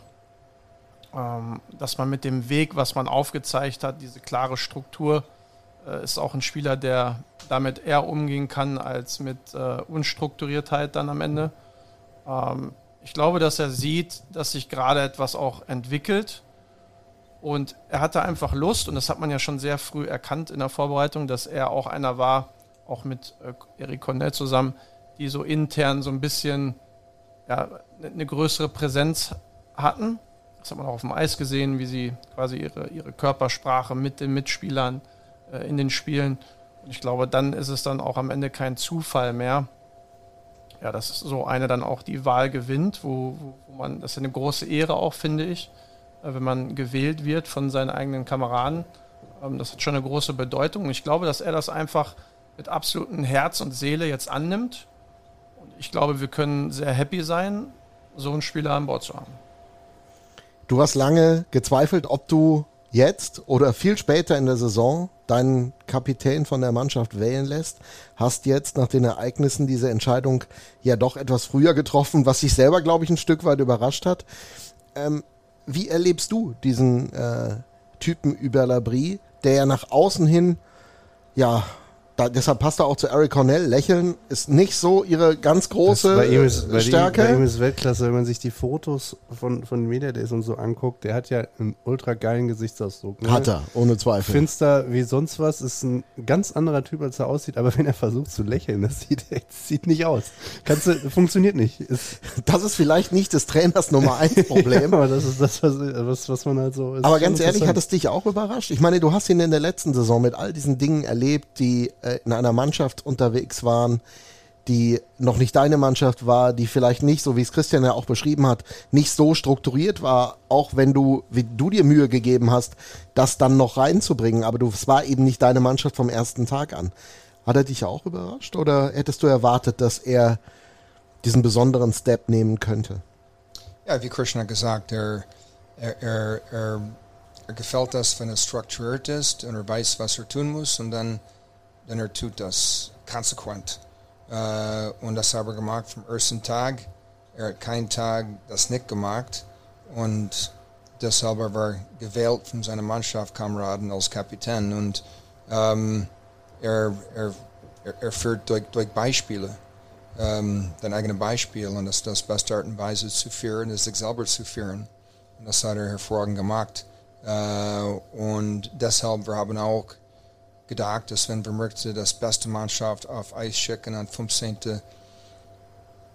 ähm, dass man mit dem Weg, was man aufgezeigt hat, diese klare Struktur, äh, ist auch ein Spieler, der damit eher umgehen kann als mit äh, Unstrukturiertheit dann am Ende. Ähm, ich glaube, dass er sieht, dass sich gerade etwas auch entwickelt und er hatte einfach Lust, und das hat man ja schon sehr früh erkannt in der Vorbereitung, dass er auch einer war, auch mit äh, Eric Cornell zusammen, die so intern so ein bisschen ja, eine größere Präsenz hatten. Das hat man auch auf dem Eis gesehen, wie sie quasi ihre, ihre Körpersprache mit den Mitspielern äh, in den Spielen Und ich glaube, dann ist es dann auch am Ende kein Zufall mehr. Ja, dass so eine dann auch die Wahl gewinnt, wo, wo man, das ist eine große Ehre auch, finde ich, wenn man gewählt wird von seinen eigenen Kameraden. Ähm, das hat schon eine große Bedeutung. Und ich glaube, dass er das einfach mit absolutem Herz und Seele jetzt annimmt. Und ich glaube, wir können sehr happy sein, so einen Spieler an Bord zu haben. Du hast lange gezweifelt, ob du jetzt oder viel später in der Saison deinen Kapitän von der Mannschaft wählen lässt. Hast jetzt nach den Ereignissen diese Entscheidung ja doch etwas früher getroffen, was sich selber, glaube ich, ein Stück weit überrascht hat. Ähm, wie erlebst du diesen äh, Typen über Labrie, der ja nach außen hin ja da, deshalb passt er auch zu Eric Cornell. Lächeln ist nicht so ihre ganz große bei ihm ist, bei Stärke. Ihm, bei ihm ist Weltklasse, wenn man sich die Fotos von, von Media Days und so anguckt. Der hat ja einen ultra geilen Gesichtsausdruck. Ne? Hat er, ohne Zweifel. Finster wie sonst was, ist ein ganz anderer Typ, als er aussieht. Aber wenn er versucht zu lächeln, das sieht, das sieht nicht aus. Kannst du, funktioniert nicht. Ist das ist vielleicht nicht des Trainers Nummer eins Problem. ja, aber das ist das, was, was, was man halt so. Aber ganz ehrlich, hat es dich auch überrascht? Ich meine, du hast ihn in der letzten Saison mit all diesen Dingen erlebt, die äh, in einer Mannschaft unterwegs waren, die noch nicht deine Mannschaft war, die vielleicht nicht, so wie es Christian ja auch beschrieben hat, nicht so strukturiert war, auch wenn du, wie du dir Mühe gegeben hast, das dann noch reinzubringen. Aber du, es war eben nicht deine Mannschaft vom ersten Tag an. Hat er dich auch überrascht oder hättest du erwartet, dass er diesen besonderen Step nehmen könnte? Ja, wie hat gesagt, er, er, er, er, er gefällt das, wenn er strukturiert ist und er weiß, was er tun muss und dann denn er tut das konsequent. Äh, und das habe er gemacht vom ersten Tag. Er hat keinen Tag das nicht gemacht. Und deshalb war er gewählt von seinen Mannschaftskameraden als Kapitän. Und ähm, er, er, er, führt durch, durch Beispiele. Ähm, dein eigenes Beispiel und das ist das beste Art und Weise zu führen, ist sich selber zu führen. Und das hat er hervorragend gemacht. Äh, und deshalb wir haben auch gedacht, dass wenn wir möchten das beste Mannschaft auf Eis schicken am 15.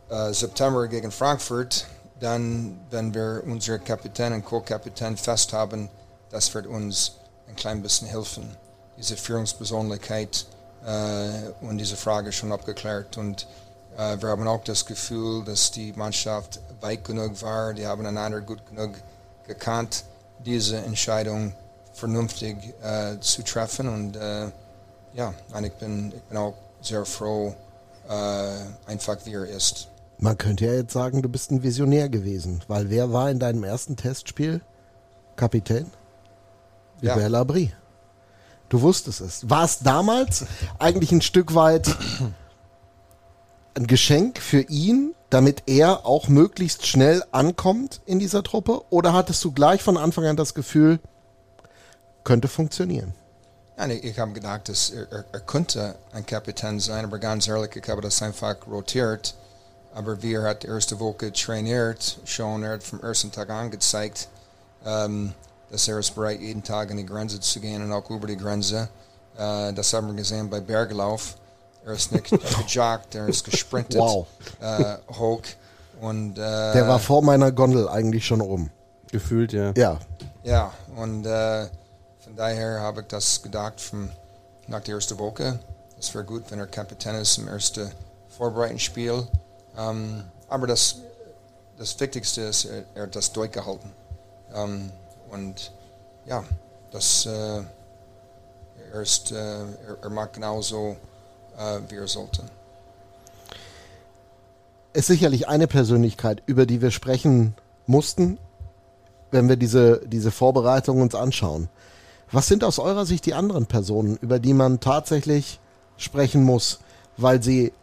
Äh, September gegen Frankfurt, dann, wenn wir unsere Kapitän und Co-Kapitän fest haben, das wird uns ein klein bisschen helfen. Diese Führungspersönlichkeit äh, und diese Frage schon abgeklärt. Und äh, wir haben auch das Gefühl, dass die Mannschaft weit genug war, die haben einander gut genug gekannt, diese Entscheidung vernünftig äh, zu treffen. Und äh, ja, und ich, bin, ich bin auch sehr froh, äh, einfach wie er ist. Man könnte ja jetzt sagen, du bist ein Visionär gewesen, weil wer war in deinem ersten Testspiel Kapitän? Ja. Hubert Labrie. Du wusstest es. War es damals eigentlich ein Stück weit ein Geschenk für ihn, damit er auch möglichst schnell ankommt in dieser Truppe? Oder hattest du gleich von Anfang an das Gefühl, könnte funktionieren. Ja, ich, ich habe gedacht, dass er, er, er, könnte ein Kapitän sein, aber ganz ehrlich, ich habe das einfach rotiert. Aber wie er hat die erste Woche trainiert, schon er hat vom ersten Tag an gezeigt, ähm, dass er ist bereit, jeden Tag an die Grenze zu gehen und auch über die Grenze. Äh, das haben wir gesehen bei Berglauf. Er ist nicht gejagt, er ist gesprintet wow. äh, hoch. Und, äh, Der war vor meiner Gondel eigentlich schon oben. Gefühlt, ja. Ja. Ja, und äh, von daher habe ich das gedacht vom, nach der ersten Woche. Es wäre gut, wenn er Kapitän ist im ersten Vorbereitungsspiel. Ähm, aber das, das Wichtigste ist, er, er hat das durchgehalten. Ähm, und ja, das, äh, er, ist, äh, er, er macht genauso, äh, wie er sollte. Ist sicherlich eine Persönlichkeit, über die wir sprechen mussten, wenn wir diese, diese Vorbereitung uns anschauen. Was sind aus eurer Sicht die anderen Personen, über die man tatsächlich sprechen muss, weil sie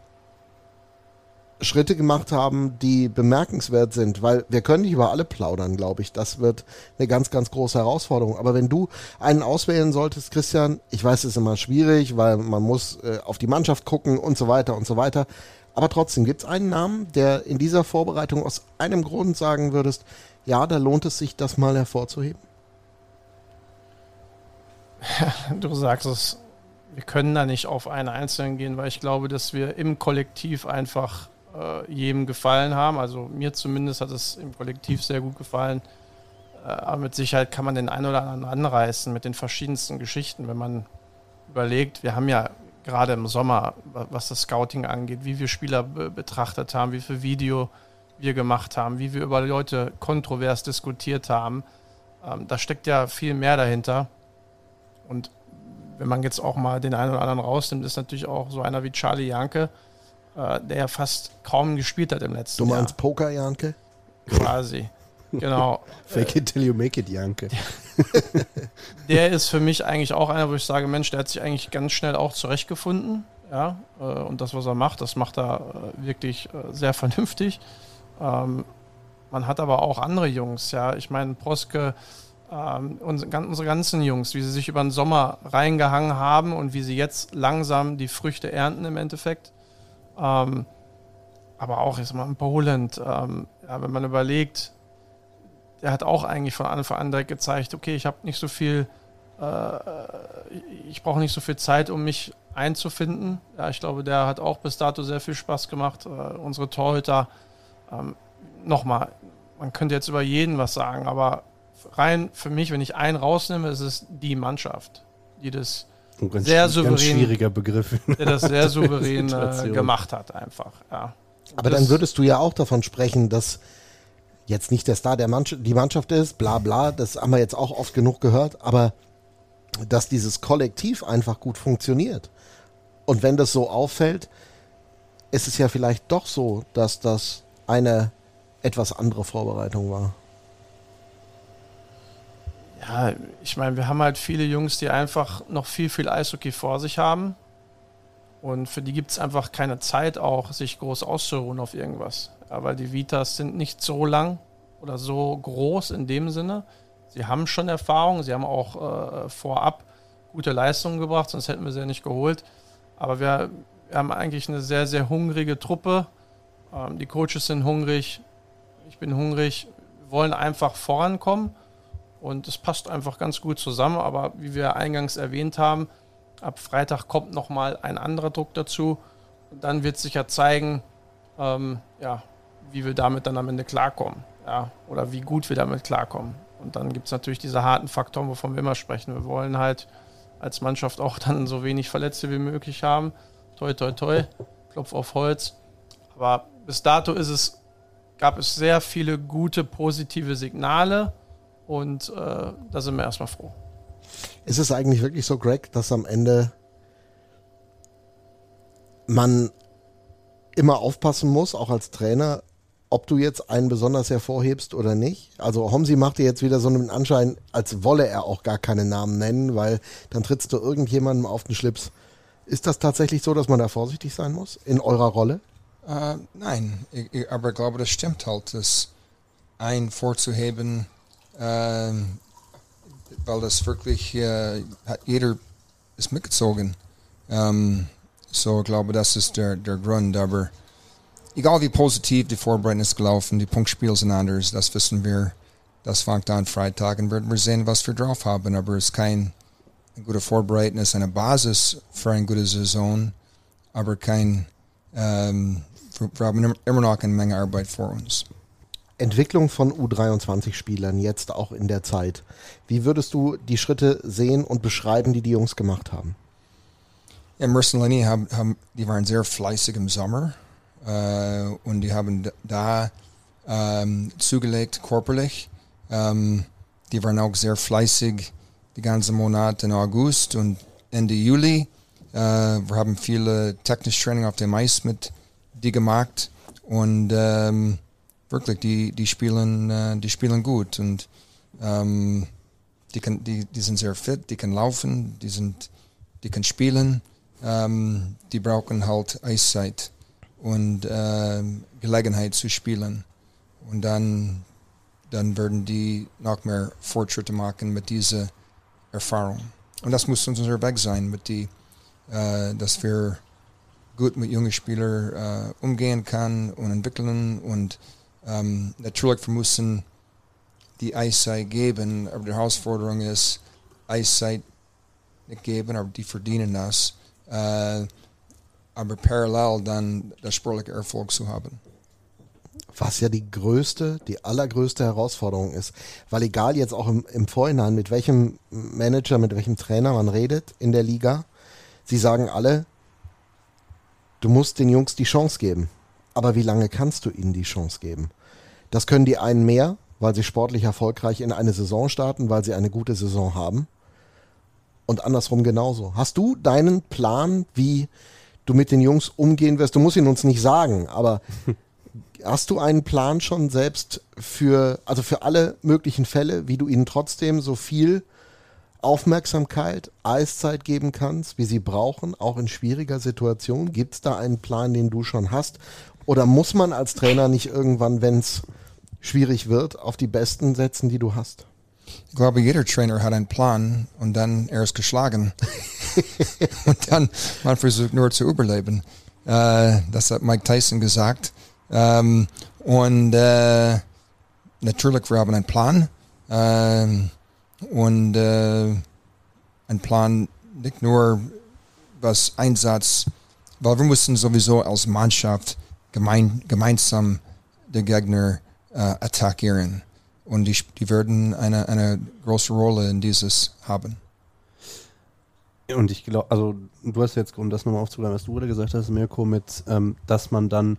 Schritte gemacht haben, die bemerkenswert sind, weil wir können nicht über alle plaudern, glaube ich. Das wird eine ganz, ganz große Herausforderung. Aber wenn du einen auswählen solltest, Christian, ich weiß, es ist immer schwierig, weil man muss äh, auf die Mannschaft gucken und so weiter und so weiter. Aber trotzdem, gibt es einen Namen, der in dieser Vorbereitung aus einem Grund sagen würdest, ja, da lohnt es sich, das mal hervorzuheben? du sagst es, wir können da nicht auf einen Einzelnen gehen, weil ich glaube, dass wir im Kollektiv einfach äh, jedem gefallen haben. Also mir zumindest hat es im Kollektiv sehr gut gefallen. Äh, aber mit Sicherheit kann man den einen oder anderen anreißen mit den verschiedensten Geschichten, wenn man überlegt, wir haben ja gerade im Sommer, was das Scouting angeht, wie wir Spieler betrachtet haben, wie viel Video wir gemacht haben, wie wir über Leute kontrovers diskutiert haben. Ähm, da steckt ja viel mehr dahinter. Und wenn man jetzt auch mal den einen oder anderen rausnimmt, ist natürlich auch so einer wie Charlie Janke, äh, der ja fast kaum gespielt hat im letzten Jahr. Du meinst Poker Janke? Quasi. Genau. Fake it till you make it, Janke. der ist für mich eigentlich auch einer, wo ich sage, Mensch, der hat sich eigentlich ganz schnell auch zurechtgefunden. Ja, äh, und das, was er macht, das macht er äh, wirklich äh, sehr vernünftig. Ähm, man hat aber auch andere Jungs, ja. Ich meine, Proske, ähm, unsere ganzen Jungs, wie sie sich über den Sommer reingehangen haben und wie sie jetzt langsam die Früchte ernten im Endeffekt. Ähm, aber auch jetzt mal in Poland, ähm, ja, wenn man überlegt, der hat auch eigentlich von Anfang an direkt gezeigt, okay, ich habe nicht so viel, äh, ich brauche nicht so viel Zeit, um mich einzufinden. Ja, ich glaube, der hat auch bis dato sehr viel Spaß gemacht. Äh, unsere Torhüter, ähm, nochmal, man könnte jetzt über jeden was sagen, aber rein für mich, wenn ich einen rausnehme, ist es die Mannschaft, die das ganz sehr souverän, ganz schwieriger Begriff, der das sehr souverän äh, gemacht hat, einfach. Ja. Aber das, dann würdest du ja auch davon sprechen, dass jetzt nicht der Star der Mannschaft, die Mannschaft ist, bla bla, das haben wir jetzt auch oft genug gehört, aber dass dieses Kollektiv einfach gut funktioniert. Und wenn das so auffällt, ist es ja vielleicht doch so, dass das eine etwas andere Vorbereitung war. Ja, ich meine, wir haben halt viele Jungs, die einfach noch viel, viel Eishockey vor sich haben. Und für die gibt es einfach keine Zeit, auch sich groß auszuruhen auf irgendwas. Ja, weil die Vitas sind nicht so lang oder so groß in dem Sinne. Sie haben schon Erfahrung, sie haben auch äh, vorab gute Leistungen gebracht, sonst hätten wir sie ja nicht geholt. Aber wir, wir haben eigentlich eine sehr, sehr hungrige Truppe. Ähm, die Coaches sind hungrig, ich bin hungrig, wir wollen einfach vorankommen. Und es passt einfach ganz gut zusammen. Aber wie wir eingangs erwähnt haben, ab Freitag kommt nochmal ein anderer Druck dazu. Und dann wird sich ja zeigen, ähm, ja, wie wir damit dann am Ende klarkommen. Ja, oder wie gut wir damit klarkommen. Und dann gibt es natürlich diese harten Faktoren, wovon wir immer sprechen. Wir wollen halt als Mannschaft auch dann so wenig Verletzte wie möglich haben. Toi, toi, toi. Klopf auf Holz. Aber bis dato ist es, gab es sehr viele gute, positive Signale. Und äh, da sind wir erstmal froh. Ist es eigentlich wirklich so, Greg, dass am Ende man immer aufpassen muss, auch als Trainer, ob du jetzt einen besonders hervorhebst oder nicht. Also Homsi macht dir jetzt wieder so einen Anschein, als wolle er auch gar keine Namen nennen, weil dann trittst du irgendjemandem auf den Schlips. Ist das tatsächlich so, dass man da vorsichtig sein muss in eurer Rolle? Äh, nein, ich, aber ich glaube, das stimmt halt, dass ein vorzuheben weil das wirklich äh, hat jeder ist mitgezogen. Ähm, so, ich glaube, das ist der, der Grund. Aber egal wie positiv die Vorbereitung ist gelaufen, die Punktspiele sind anders, das wissen wir. Das fängt an Freitag und werden wir sehen, was wir drauf haben. Aber es ist kein eine gute Vorbereitung, es ist eine Basis für eine gute Saison, aber kein, ähm, wir haben immer noch eine Menge Arbeit vor uns. Entwicklung von U23-Spielern jetzt auch in der Zeit. Wie würdest du die Schritte sehen und beschreiben, die die Jungs gemacht haben? Ja, Mercer Lenny haben, haben, die waren sehr fleißig im Sommer äh, und die haben da ähm, zugelegt körperlich. Ähm, die waren auch sehr fleißig die ganze Monat in August und Ende Juli. Äh, wir haben viele technische Training auf dem Eis mit die gemacht und ähm, wirklich, die, die spielen, äh, die spielen gut und ähm, die, kann, die, die sind sehr fit, die können laufen, die sind, die können spielen, ähm, die brauchen halt Eiszeit und äh, Gelegenheit zu spielen und dann, dann werden die noch mehr Fortschritte machen mit dieser Erfahrung. Und das muss unser Weg sein, mit die, äh, dass wir gut mit jungen Spielern äh, umgehen kann und entwickeln und ähm, natürlich, wir müssen die Eiszeit geben, aber die Herausforderung ist, Eiszeit nicht geben, aber die verdienen das. Äh, aber parallel dann das sportliche Erfolg zu haben. Was ja die größte, die allergrößte Herausforderung ist. Weil egal jetzt auch im, im Vorhinein, mit welchem Manager, mit welchem Trainer man redet in der Liga, sie sagen alle, Du musst den Jungs die Chance geben. Aber wie lange kannst du ihnen die Chance geben? Das können die einen mehr, weil sie sportlich erfolgreich in eine Saison starten, weil sie eine gute Saison haben. Und andersrum genauso. Hast du deinen Plan, wie du mit den Jungs umgehen wirst? Du musst ihn uns nicht sagen, aber hast du einen Plan schon selbst für, also für alle möglichen Fälle, wie du ihnen trotzdem so viel Aufmerksamkeit, Eiszeit geben kannst, wie sie brauchen, auch in schwieriger Situation? Gibt es da einen Plan, den du schon hast? Oder muss man als Trainer nicht irgendwann, wenn es schwierig wird, auf die Besten setzen, die du hast? Ich glaube, jeder Trainer hat einen Plan und dann er ist geschlagen. und dann man versucht nur zu überleben. Äh, das hat Mike Tyson gesagt. Ähm, und äh, natürlich, wir haben einen Plan. Ähm, und äh, ein Plan nicht nur was Einsatz, weil wir mussten sowieso als Mannschaft gemein, gemeinsam den Gegner äh, attackieren. Und die, die werden eine, eine große Rolle in dieses haben. Und ich glaube, also du hast jetzt, um das nochmal aufzugreifen, was du gerade gesagt hast, Mirko, mit, ähm, dass man dann,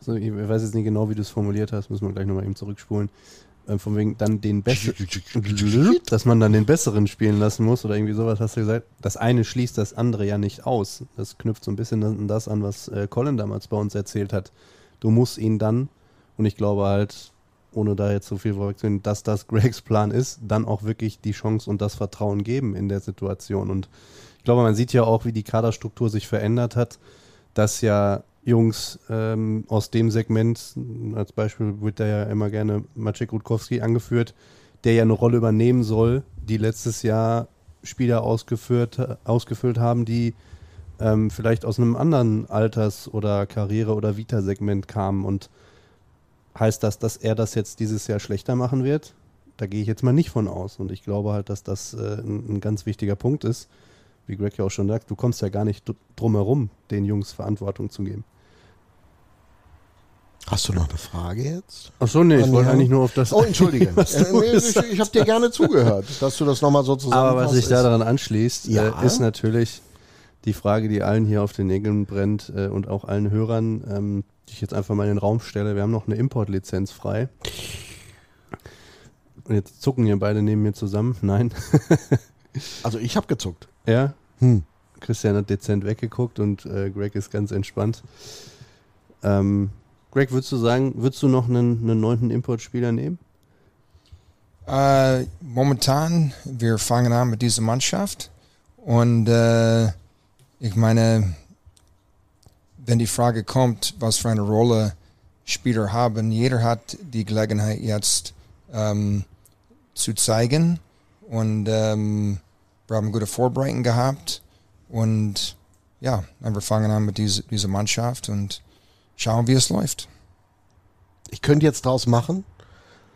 so, ich weiß jetzt nicht genau, wie du es formuliert hast, müssen wir gleich nochmal eben zurückspulen, äh, von wegen dann den besseren, dass man dann den besseren spielen lassen muss oder irgendwie sowas hast du gesagt. Das eine schließt das andere ja nicht aus. Das knüpft so ein bisschen an das an, was äh, Colin damals bei uns erzählt hat. Du musst ihn dann, und ich glaube halt, ohne da jetzt so viel vorwegzunehmen, dass das Gregs Plan ist, dann auch wirklich die Chance und das Vertrauen geben in der Situation. Und ich glaube, man sieht ja auch, wie die Kaderstruktur sich verändert hat, dass ja Jungs ähm, aus dem Segment, als Beispiel wird da ja immer gerne Maciek Rutkowski angeführt, der ja eine Rolle übernehmen soll, die letztes Jahr Spieler ausgeführt, ausgefüllt haben, die ähm, vielleicht aus einem anderen Alters- oder Karriere- oder Vita-Segment kamen. Und heißt das, dass er das jetzt dieses Jahr schlechter machen wird? Da gehe ich jetzt mal nicht von aus. Und ich glaube halt, dass das äh, ein, ein ganz wichtiger Punkt ist. Wie Greg ja auch schon sagt, du kommst ja gar nicht drum herum, den Jungs Verantwortung zu geben. Hast du noch eine Frage jetzt? Ach so, nee, ich wollte eigentlich nur auf das. Oh, entschuldige. äh, nee, ich ich habe dir gerne zugehört, dass du das nochmal so zusammenfasst. Aber was sich da daran anschließt, Ja. äh, ist natürlich die Frage, die allen hier auf den Nägeln brennt äh, und auch allen Hörern, ähm, die ich jetzt einfach mal in den Raum stelle. Wir haben noch eine Importlizenz frei. Und jetzt zucken hier beide neben mir zusammen. Nein. Also ich habe gezuckt. ja. Hm. Christian hat dezent weggeguckt und äh, Greg ist ganz entspannt. Ähm, Greg, würdest du sagen, würdest du noch einen, einen neunten Importspieler nehmen? Äh, momentan, wir fangen an mit dieser Mannschaft und äh, ich meine, wenn die Frage kommt, was für eine Rolle Spieler haben, jeder hat die Gelegenheit jetzt ähm, zu zeigen und ähm, wir haben gute Vorbereitung gehabt und ja, wir fangen an mit dieser, dieser Mannschaft und schauen, wie es läuft. Ich könnte jetzt draus machen,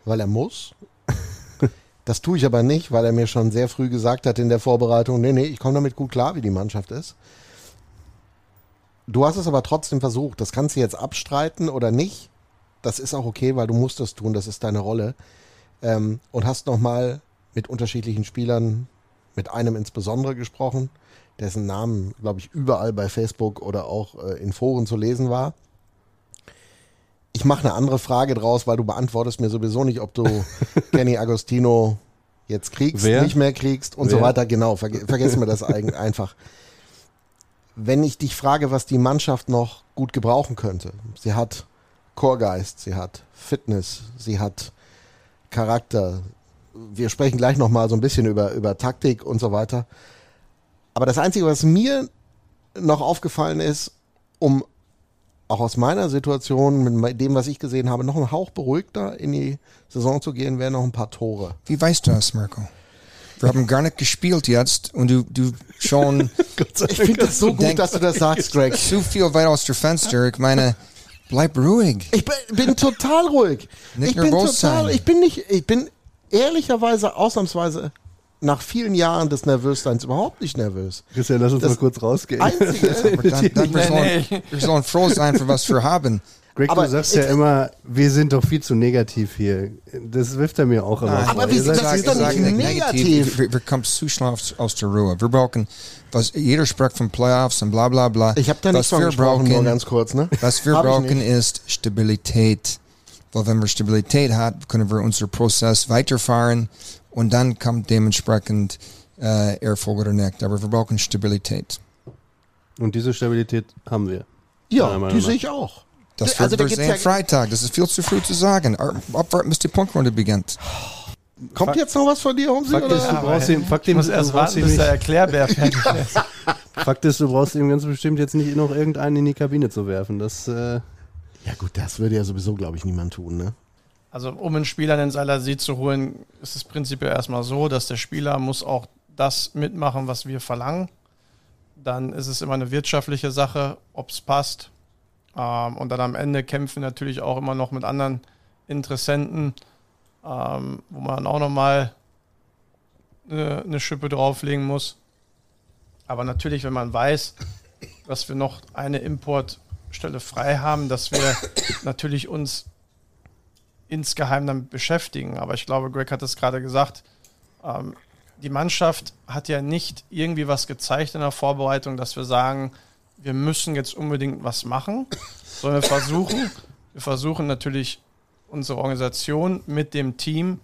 weil er muss. Das tue ich aber nicht, weil er mir schon sehr früh gesagt hat in der Vorbereitung, nee, nee, ich komme damit gut klar, wie die Mannschaft ist. Du hast es aber trotzdem versucht. Das kannst du jetzt abstreiten oder nicht. Das ist auch okay, weil du musst das tun. Das ist deine Rolle. Ähm, und hast nochmal mit unterschiedlichen Spielern, mit einem insbesondere gesprochen, dessen Namen, glaube ich, überall bei Facebook oder auch äh, in Foren zu lesen war. Ich mache eine andere Frage draus, weil du beantwortest mir sowieso nicht, ob du Kenny Agostino jetzt kriegst, Wer? nicht mehr kriegst und so Wer? weiter. Genau, verge vergessen wir das eigentlich einfach. Wenn ich dich frage, was die Mannschaft noch gut gebrauchen könnte, sie hat Chorgeist, sie hat Fitness, sie hat Charakter. Wir sprechen gleich nochmal so ein bisschen über, über Taktik und so weiter. Aber das Einzige, was mir noch aufgefallen ist, um auch aus meiner Situation, mit dem, was ich gesehen habe, noch einen Hauch beruhigter in die Saison zu gehen, wären noch ein paar Tore. Wie weißt du das, Mirko? Wir haben gar nicht gespielt jetzt und du, du schon Ich finde das so gut, dass du das sagst, Greg. zu viel weit aus der Fenster. Ich meine, bleib ruhig. Ich bin, bin total ruhig. Nicht ich bin nervös total, sein. ich bin nicht, ich bin ehrlicherweise ausnahmsweise nach vielen Jahren des Nervösseins überhaupt nicht nervös. Christian, lass uns Das mal kurz rausgehen. Einzige, dann, dann wir, sollen, wir sollen froh sein, für was wir haben. Greg, Aber du sagst ja immer, wir sind doch viel zu negativ hier. Das wirft er mir auch immer Nein, vor. Aber seid das viel ist doch zu nicht negativ. negativ. Wir, wir kommen zu schnell aus, aus der Ruhe. Wir brauchen, was, jeder spricht von Playoffs und bla bla bla. Ich habe da nichts was von wir gesprochen, nur brauchen, ganz kurz, ne? was wir brauchen nicht. ist Stabilität. Weil wenn wir Stabilität haben, können wir unseren Prozess weiterfahren und dann kommt dementsprechend äh, Erfolg oder nicht. Aber wir brauchen Stabilität. Und diese Stabilität haben wir. Ja, die sehe ich auch. Das Also wird sehen ja- Freitag. Das ist viel zu früh zu sagen. Ar- Abwarten, bis die Punkrunde beginnt. Kommt jetzt noch was von dir, Humsi? Fakt ist, Oder? du brauchst Fakt Ich muss erst warten, bis der Erklärbär fertig ist. Fakt ist, du brauchst ihm ganz bestimmt jetzt nicht noch irgendeinen in die Kabine zu werfen. Das, äh, Ja gut, das würde ja sowieso, glaube ich, niemand tun, ne? Also um einen Spieler in den Seiler See zu holen, ist es prinzipiell erstmal so, dass der Spieler muss auch das mitmachen, was wir verlangen. Dann ist es immer eine wirtschaftliche Sache, ob es passt. Ähm, und dann am Ende kämpfen natürlich auch immer noch mit anderen Interessenten, ähm, wo man auch nochmal eine, eine Schippe drauflegen muss. Aber natürlich, wenn man weiß, dass wir noch eine Importstelle frei haben, dass wir natürlich uns insgeheim damit beschäftigen. Aber ich glaube, Greg hat es gerade gesagt, ähm, die Mannschaft hat ja nicht irgendwie was gezeigt in der Vorbereitung, dass wir sagen, wir müssen jetzt unbedingt was machen, sondern wir versuchen, wir versuchen natürlich unsere Organisation mit dem Team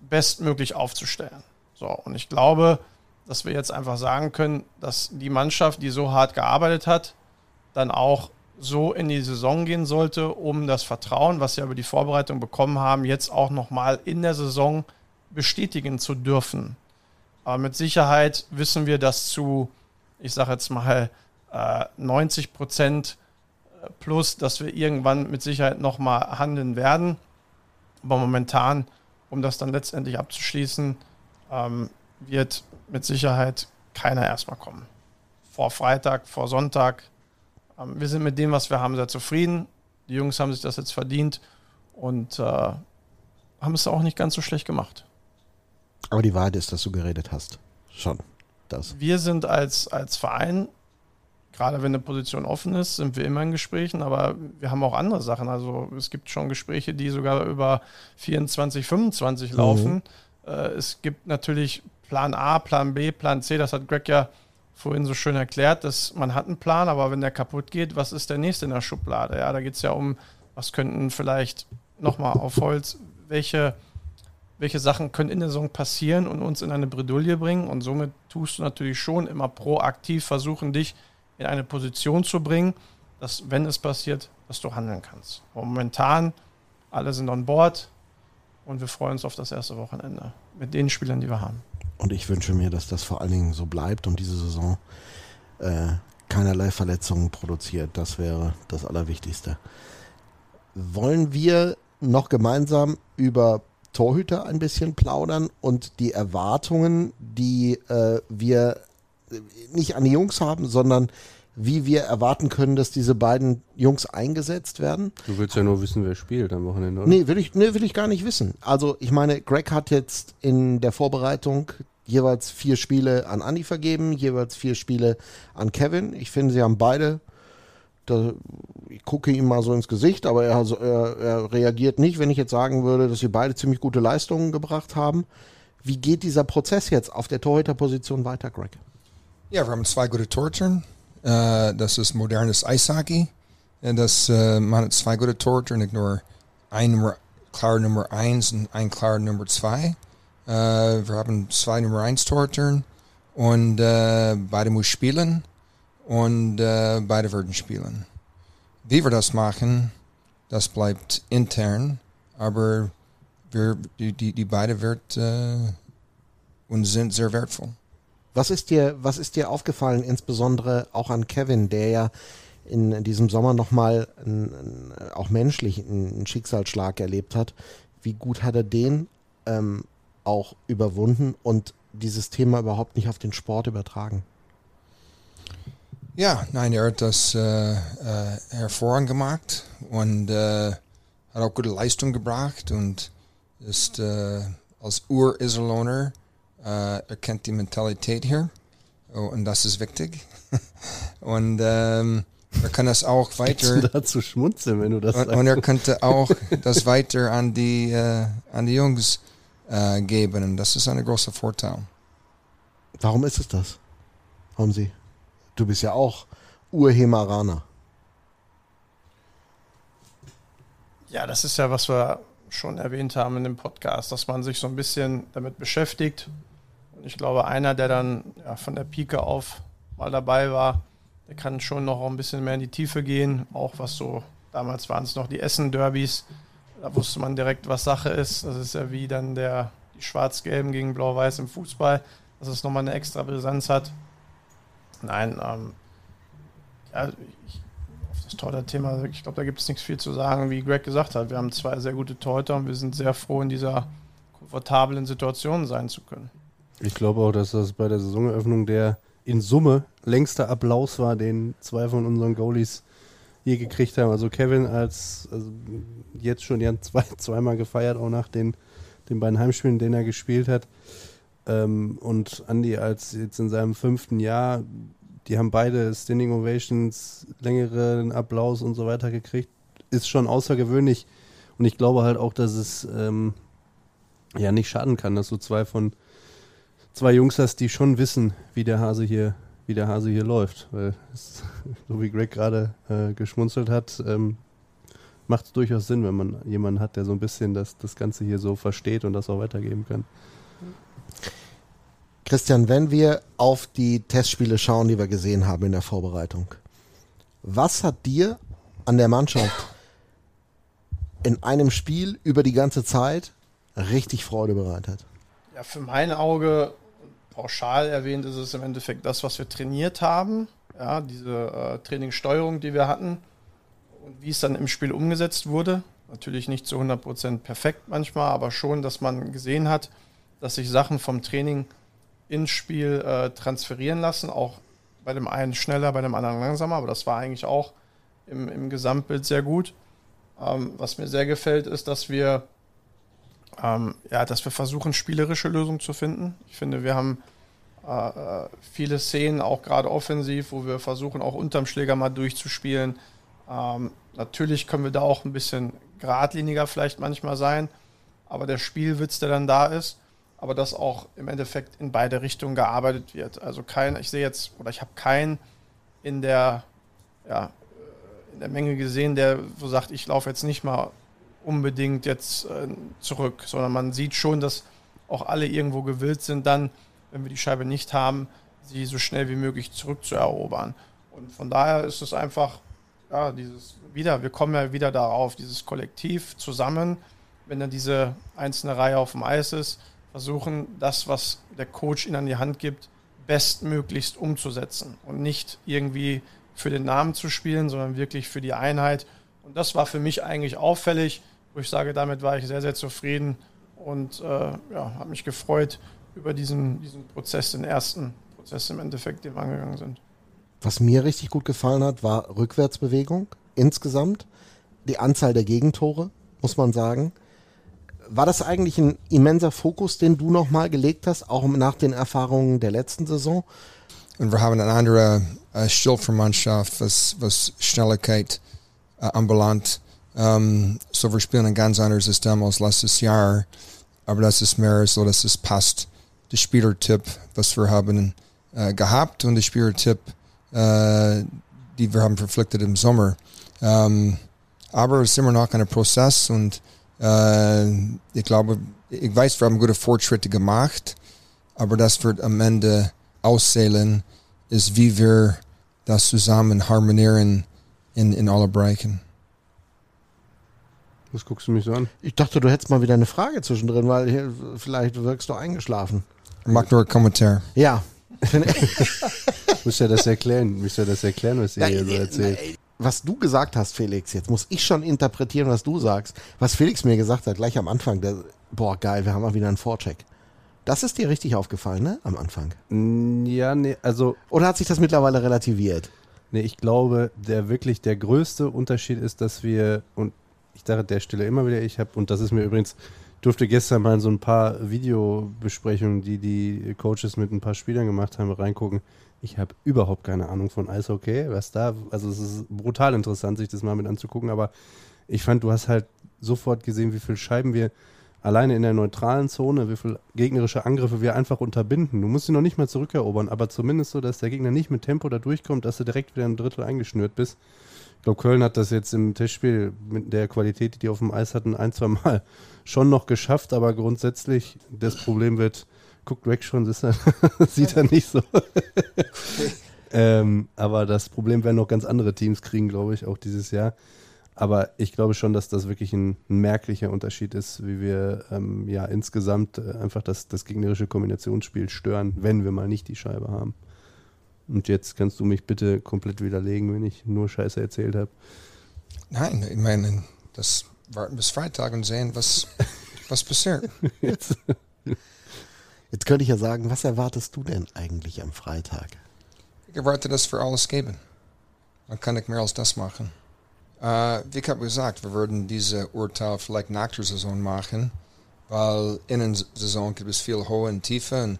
bestmöglich aufzustellen. So, und ich glaube, dass wir jetzt einfach sagen können, dass die Mannschaft, die so hart gearbeitet hat, dann auch so in die Saison gehen sollte, um das Vertrauen, was sie über die Vorbereitung bekommen haben, jetzt auch nochmal in der Saison bestätigen zu dürfen. Aber mit Sicherheit wissen wir, dass zu, ich sage jetzt mal, äh, 90 Prozent plus, dass wir irgendwann mit Sicherheit nochmal handeln werden. Aber momentan, um das dann letztendlich abzuschließen, ähm, wird mit Sicherheit keiner erstmal kommen. Vor Freitag, vor Sonntag. Ähm, wir sind mit dem, was wir haben, sehr zufrieden. Die Jungs haben sich das jetzt verdient und äh, haben es auch nicht ganz so schlecht gemacht. Aber die Wahrheit ist, dass du geredet hast. Schon. Das. Wir sind als, als Verein, gerade wenn eine Position offen ist, sind wir immer in Gesprächen, aber wir haben auch andere Sachen. Also es gibt schon Gespräche, die sogar über 24, 25 laufen. Äh, es gibt natürlich Plan A, Plan B, Plan C, das hat Greg ja vorhin so schön erklärt, dass man hat einen Plan, aber wenn der kaputt geht, was ist der nächste in der Schublade? Ja, da geht es ja um, was könnten vielleicht nochmal auf Holz, welche, welche Sachen können in der Saison passieren und uns in eine Bredouille bringen. Und somit tust du natürlich schon immer proaktiv versuchen, dich in eine Position zu bringen, dass, wenn es passiert, dass du handeln kannst. Momentan, alle sind on board und wir freuen uns auf das erste Wochenende mit den Spielern, die wir haben. Und ich wünsche mir, dass das vor allen Dingen so bleibt und diese Saison äh, keinerlei Verletzungen produziert. Das wäre das Allerwichtigste. Wollen wir noch gemeinsam über Torhüter ein bisschen plaudern und die Erwartungen, die äh, wir nicht an die Jungs haben, sondern wie wir erwarten können, dass diese beiden Jungs eingesetzt werden? du willst ja nur wissen, wer spielt am Wochenende, oder? Nee, will ich, nee, will ich gar nicht wissen. Also ich meine, Greg hat jetzt in der Vorbereitung jeweils vier Spiele an Andy vergeben, jeweils vier Spiele an Kevin. Ich finde, sie haben beide, da, ich gucke ihm mal so ins Gesicht, aber er, also, er, er reagiert nicht, wenn ich jetzt sagen würde, dass sie beide ziemlich gute Leistungen gebracht haben. Wie geht dieser Prozess jetzt auf der Torhüterposition weiter, Greg? Ja, wir haben zwei gute Torhüter. Äh, das ist modernes Eishockey. Und das, äh, man hat zwei gute Torhüter, nicht nur ein Nummer, klare Nummer eins und ein klare Nummer zwei. Äh, wir haben zwei Nummer eins Torhüter und äh, beide muss spielen und äh, beide werden spielen. Wie wir das machen, das bleibt intern, aber wir, die, die, die beide wird äh, und sind sehr wertvoll. Was ist dir, was ist dir aufgefallen, insbesondere auch an Kevin, der ja in diesem Sommer nochmal auch menschlich einen Schicksalsschlag erlebt hat? Wie gut hat er den ähm, auch überwunden und dieses Thema überhaupt nicht auf den Sport übertragen? Ja, nein, er hat das äh, äh, hervorragend gemacht und äh, hat auch gute Leistung gebracht und ist äh, als Ur-Iserlohner äh, erkennt die Mentalität hier oh, und das ist wichtig. und ähm, er kann das auch weiter dazu schmunzeln, wenn du das und, sagst. und er könnte auch das weiter an die äh, an die Jungs äh, geben. Und das ist ein großer Vorteil. Warum ist es das? Warum sie? Du bist ja auch Urhemeraner. Ja, das ist ja, was wir schon erwähnt haben in dem Podcast, dass man sich so ein bisschen damit beschäftigt. Ich glaube, einer, der dann ja, von der Pike auf mal dabei war, der kann schon noch ein bisschen mehr in die Tiefe gehen. Auch was so, damals waren es noch die Essen-Derbys. Da wusste man direkt, was Sache ist. Das ist ja wie dann der, die Schwarz-Gelben gegen Blau-Weiß im Fußball, dass es nochmal eine extra Brisanz hat. Nein, ähm, ja, ich, auf das Torhüter-Thema, ich glaube, da gibt es nichts viel zu sagen, wie Greg gesagt hat. Wir haben zwei sehr gute Torhüter und wir sind sehr froh, in dieser komfortablen Situation sein zu können. Ich glaube auch, dass das bei der Saisoneröffnung der in Summe längster Applaus war, den zwei von unseren Goalies je gekriegt haben. Also Kevin als also jetzt schon, die haben zwei, zweimal gefeiert, auch nach den, den beiden Heimspielen, denen er gespielt hat. Ähm, und Andy als jetzt in seinem fünften Jahr, die haben beide Standing Ovations, längeren Applaus und so weiter gekriegt. Ist schon außergewöhnlich. Und ich glaube halt auch, dass es ähm, ja nicht schaden kann, dass du zwei von zwei Jungs hast, die schon wissen, wie der Hase hier, wie der Hase hier läuft. Weil es, so wie Greg gerade äh, geschmunzelt hat, ähm, macht es durchaus Sinn, wenn man jemanden hat, der so ein bisschen das, das Ganze hier so versteht und das auch weitergeben kann. Christian, wenn wir auf die Testspiele schauen, die wir gesehen haben in der Vorbereitung, was hat dir an der Mannschaft in einem Spiel über die ganze Zeit richtig Freude bereitet? Ja, für mein Auge, pauschal erwähnt, ist es im Endeffekt das, was wir trainiert haben. Ja, diese äh, Trainingssteuerung, die wir hatten und wie es dann im Spiel umgesetzt wurde. Natürlich nicht zu 100% perfekt manchmal, aber schon, dass man gesehen hat, dass sich Sachen vom Training ins Spiel äh, transferieren lassen. Auch bei dem einen schneller, bei dem anderen langsamer, aber das war eigentlich auch im, im Gesamtbild sehr gut. Ähm, was mir sehr gefällt, ist, dass wir ähm, ja, dass wir versuchen, spielerische Lösungen zu finden. Ich finde, wir haben äh, äh, viele Szenen, auch gerade offensiv, wo wir versuchen, auch unterm Schläger mal durchzuspielen. Ähm, natürlich können wir da auch ein bisschen geradliniger vielleicht manchmal sein, aber der Spielwitz, der dann da ist, aber dass auch im Endeffekt in beide Richtungen gearbeitet wird. Also kein, ich sehe jetzt, oder ich habe keinen in der, ja, in der Menge gesehen, der so sagt, ich laufe jetzt nicht mal unbedingt jetzt äh, zurück, sondern man sieht schon, dass auch alle irgendwo gewillt sind, dann, wenn wir die Scheibe nicht haben, sie so schnell wie möglich zurückzuerobern. Und von daher ist es einfach, ja, dieses wieder, wir kommen ja wieder darauf, dieses Kollektiv zusammen, wenn dann diese einzelne Reihe auf dem Eis ist, versuchen, das, was der Coach ihnen an die Hand gibt, bestmöglichst umzusetzen und nicht irgendwie für den Namen zu spielen, sondern wirklich für die Einheit. Und das war für mich eigentlich auffällig, wo ich sage, damit war ich sehr, sehr zufrieden und äh, ja, habe mich gefreut über diesen, diesen Prozess, den ersten Prozess im Endeffekt, den wir angegangen sind. Was mir richtig gut gefallen hat, war Rückwärtsbewegung insgesamt. Die Anzahl der Gegentore, muss man sagen. War das eigentlich ein immenser Fokus, den du nochmal gelegt hast, auch nach den Erfahrungen der letzten Saison? Und wir haben eine andere äh, Stilfermannschaft, was, was Schnelligkeit äh, anbelangt. Um, so wir spielen ein ganz anderes System als letztes Jahr. Aber das ist mehr so, dass es passt. Der Spielertyp, was wir haben äh, gehabt und der Spielertyp, äh, die wir haben verpflichtet im Sommer. Um, aber es ist immer noch ein Prozess und äh, ich glaube, ich weiß, wir haben gute Fortschritte gemacht, aber das wird am Ende auszählen, ist wie wir das zusammen harmonieren in, in alle Bereichen. Was guckst du mich so an? Ich dachte, du hättest mal wieder eine Frage zwischendrin, weil hier, vielleicht wirkst du eingeschlafen. Mach nur einen Kommentar. Ja. Muss ja das erklären, muss ja das erklären, was ihr hier so erzählt. Was du gesagt hast, Felix, jetzt muss ich schon interpretieren, was du sagst. Was Felix mir gesagt hat, gleich am Anfang, der, boah, geil, wir haben mal wieder einen Vorcheck. Das ist dir richtig aufgefallen, ne? Am Anfang. Mm, Ja, nee, also Oder hat sich das mittlerweile relativiert? Nee, ich glaube, der wirklich der größte Unterschied ist, dass wir, und ich sage an der Stelle immer wieder, ich habe, und das ist mir übrigens durfte gestern mal in so ein paar Videobesprechungen, die die Coaches mit ein paar Spielern gemacht haben, reingucken. Ich habe überhaupt keine Ahnung von Eishockey, was da, also es ist brutal interessant, sich das mal mit anzugucken, aber ich fand, du hast halt sofort gesehen, wie viele Scheiben wir alleine in der neutralen Zone, wie viele gegnerische Angriffe wir einfach unterbinden. Du musst sie noch nicht mal zurückerobern, aber zumindest so, dass der Gegner nicht mit Tempo da durchkommt, dass du direkt wieder im Drittel eingeschnürt bist. Ich glaube, Köln hat das jetzt im Testspiel mit der Qualität, die die auf dem Eis hatten, ein, zwei Mal schon noch geschafft, aber grundsätzlich das Problem wird, guckt weg schon, er, sieht er nicht so. ähm, aber das Problem werden noch ganz andere Teams kriegen, glaube ich, auch dieses Jahr. Aber ich glaube schon, dass das wirklich ein, ein merklicher Unterschied ist, wie wir ähm, ja insgesamt äh, einfach das, das gegnerische Kombinationsspiel stören, wenn wir mal nicht die Scheibe haben. Und jetzt kannst du mich bitte komplett widerlegen, wenn ich nur Scheiße erzählt habe. Nein, ich meine, das warten bis Freitag und sehen, was, was passiert. Jetzt. Jetzt könnte ich ja sagen, was erwartest du denn eigentlich am Freitag? Ich erwarte das für alles geben. Dann kann ich mehr als das machen. Äh, wie ich habe gesagt, wir würden diese Urteil vielleicht nach der Saison machen, weil in der Saison gibt es viel Hohe und Tiefe und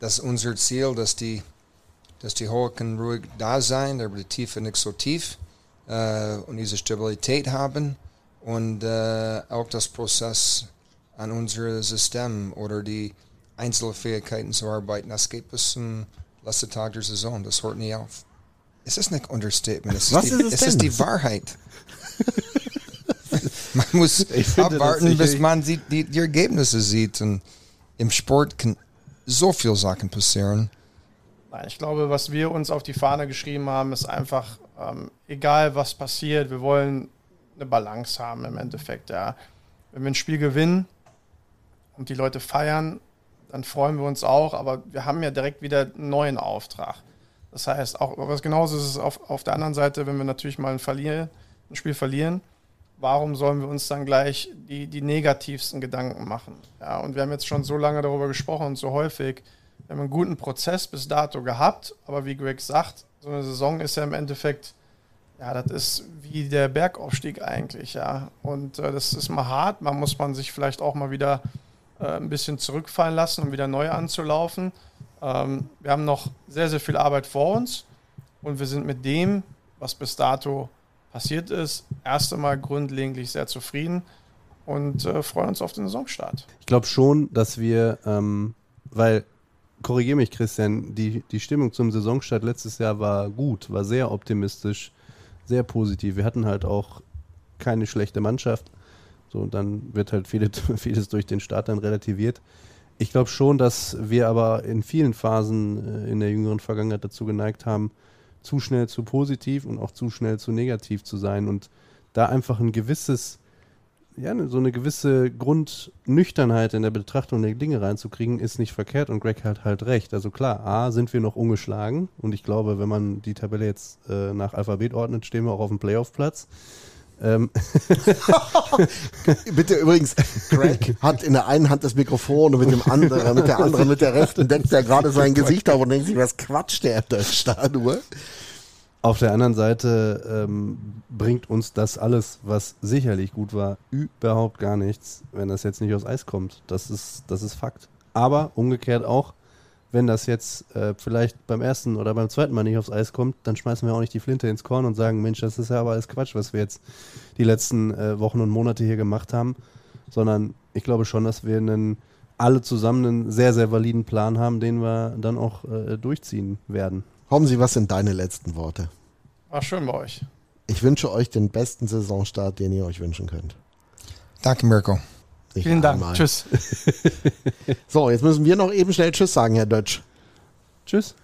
das ist unser Ziel, dass die dass die Hohe kann ruhig da sein, aber die Tiefe nicht so tief äh, und diese Stabilität haben und äh, auch das Prozess an unserem System oder die Einzelfähigkeiten zu arbeiten, das geht bis zum letzten Tag der Saison, das hört nie auf. Es ist nicht Understatement, es Was ist, die, ist es es ist die Wahrheit. man muss finde abwarten, bis man sieht, die, die Ergebnisse sieht und im Sport kann so viel Sachen passieren. Nein, ich glaube, was wir uns auf die Fahne geschrieben haben, ist einfach, ähm, egal was passiert, wir wollen eine Balance haben im Endeffekt. Ja. Wenn wir ein Spiel gewinnen und die Leute feiern, dann freuen wir uns auch, aber wir haben ja direkt wieder einen neuen Auftrag. Das heißt, auch was genauso ist es auf, auf der anderen Seite, wenn wir natürlich mal ein, verlieren, ein Spiel verlieren, warum sollen wir uns dann gleich die, die negativsten Gedanken machen? Ja, und wir haben jetzt schon so lange darüber gesprochen und so häufig. Wir haben einen guten Prozess bis dato gehabt, aber wie Greg sagt, so eine Saison ist ja im Endeffekt, ja, das ist wie der Bergaufstieg eigentlich, ja. Und äh, das ist mal hart, man muss man sich vielleicht auch mal wieder äh, ein bisschen zurückfallen lassen, um wieder neu anzulaufen. Ähm, wir haben noch sehr, sehr viel Arbeit vor uns und wir sind mit dem, was bis dato passiert ist, erst einmal grundlegend sehr zufrieden und äh, freuen uns auf den Saisonstart. Ich glaube schon, dass wir, ähm, weil, korrigiere mich Christian, die, die Stimmung zum Saisonstart letztes Jahr war gut, war sehr optimistisch, sehr positiv. Wir hatten halt auch keine schlechte Mannschaft. So, und dann wird halt viele, vieles durch den Start dann relativiert. Ich glaube schon, dass wir aber in vielen Phasen äh, in der jüngeren Vergangenheit dazu geneigt haben, zu schnell zu positiv und auch zu schnell zu negativ zu sein und da einfach ein gewisses, ja, ne, so eine gewisse Grundnüchternheit in der Betrachtung der Dinge reinzukriegen, ist nicht verkehrt und Greg hat halt recht. Also klar, A, sind wir noch ungeschlagen und ich glaube, wenn man die Tabelle jetzt äh, nach Alphabet ordnet, stehen wir auch auf dem Playoff-Platz. Ähm, Bitte übrigens, Greg hat in der einen Hand das Mikrofon und mit dem anderen, mit der anderen, mit der rechten deckt er gerade sein Gesicht auf und denkt sich, was quatscht der da nur? Auf der anderen Seite ähm, bringt uns das alles, was sicherlich gut war, überhaupt gar nichts, wenn das jetzt nicht aus Eis kommt. Das ist, das ist Fakt. Aber umgekehrt auch, wenn das jetzt äh, vielleicht beim ersten oder beim zweiten Mal nicht aufs Eis kommt, dann schmeißen wir auch nicht die Flinte ins Korn und sagen, Mensch, das ist ja aber alles Quatsch, was wir jetzt die letzten äh, Wochen und Monate hier gemacht haben. Sondern ich glaube schon, dass wir einen, alle zusammen einen sehr, sehr validen Plan haben, den wir dann auch äh, durchziehen werden. Homsi, was sind deine letzten Worte? War schön bei euch. Ich wünsche euch den besten Saisonstart, den ihr euch wünschen könnt. Danke, Mirko. Nicht Vielen Dank. einmal. Tschüss. So, jetzt müssen wir noch eben schnell Tschüss sagen, Herr Dötsch. Tschüss.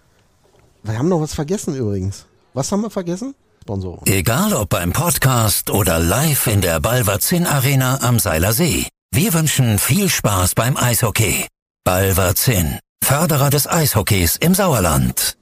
Wir haben noch was vergessen übrigens. Was haben wir vergessen? Sponsoren. Egal ob beim Podcast oder live in der Balverzin Arena am Seiler See. Wir wünschen viel Spaß beim Eishockey. Balverzin, Förderer des Eishockeys im Sauerland.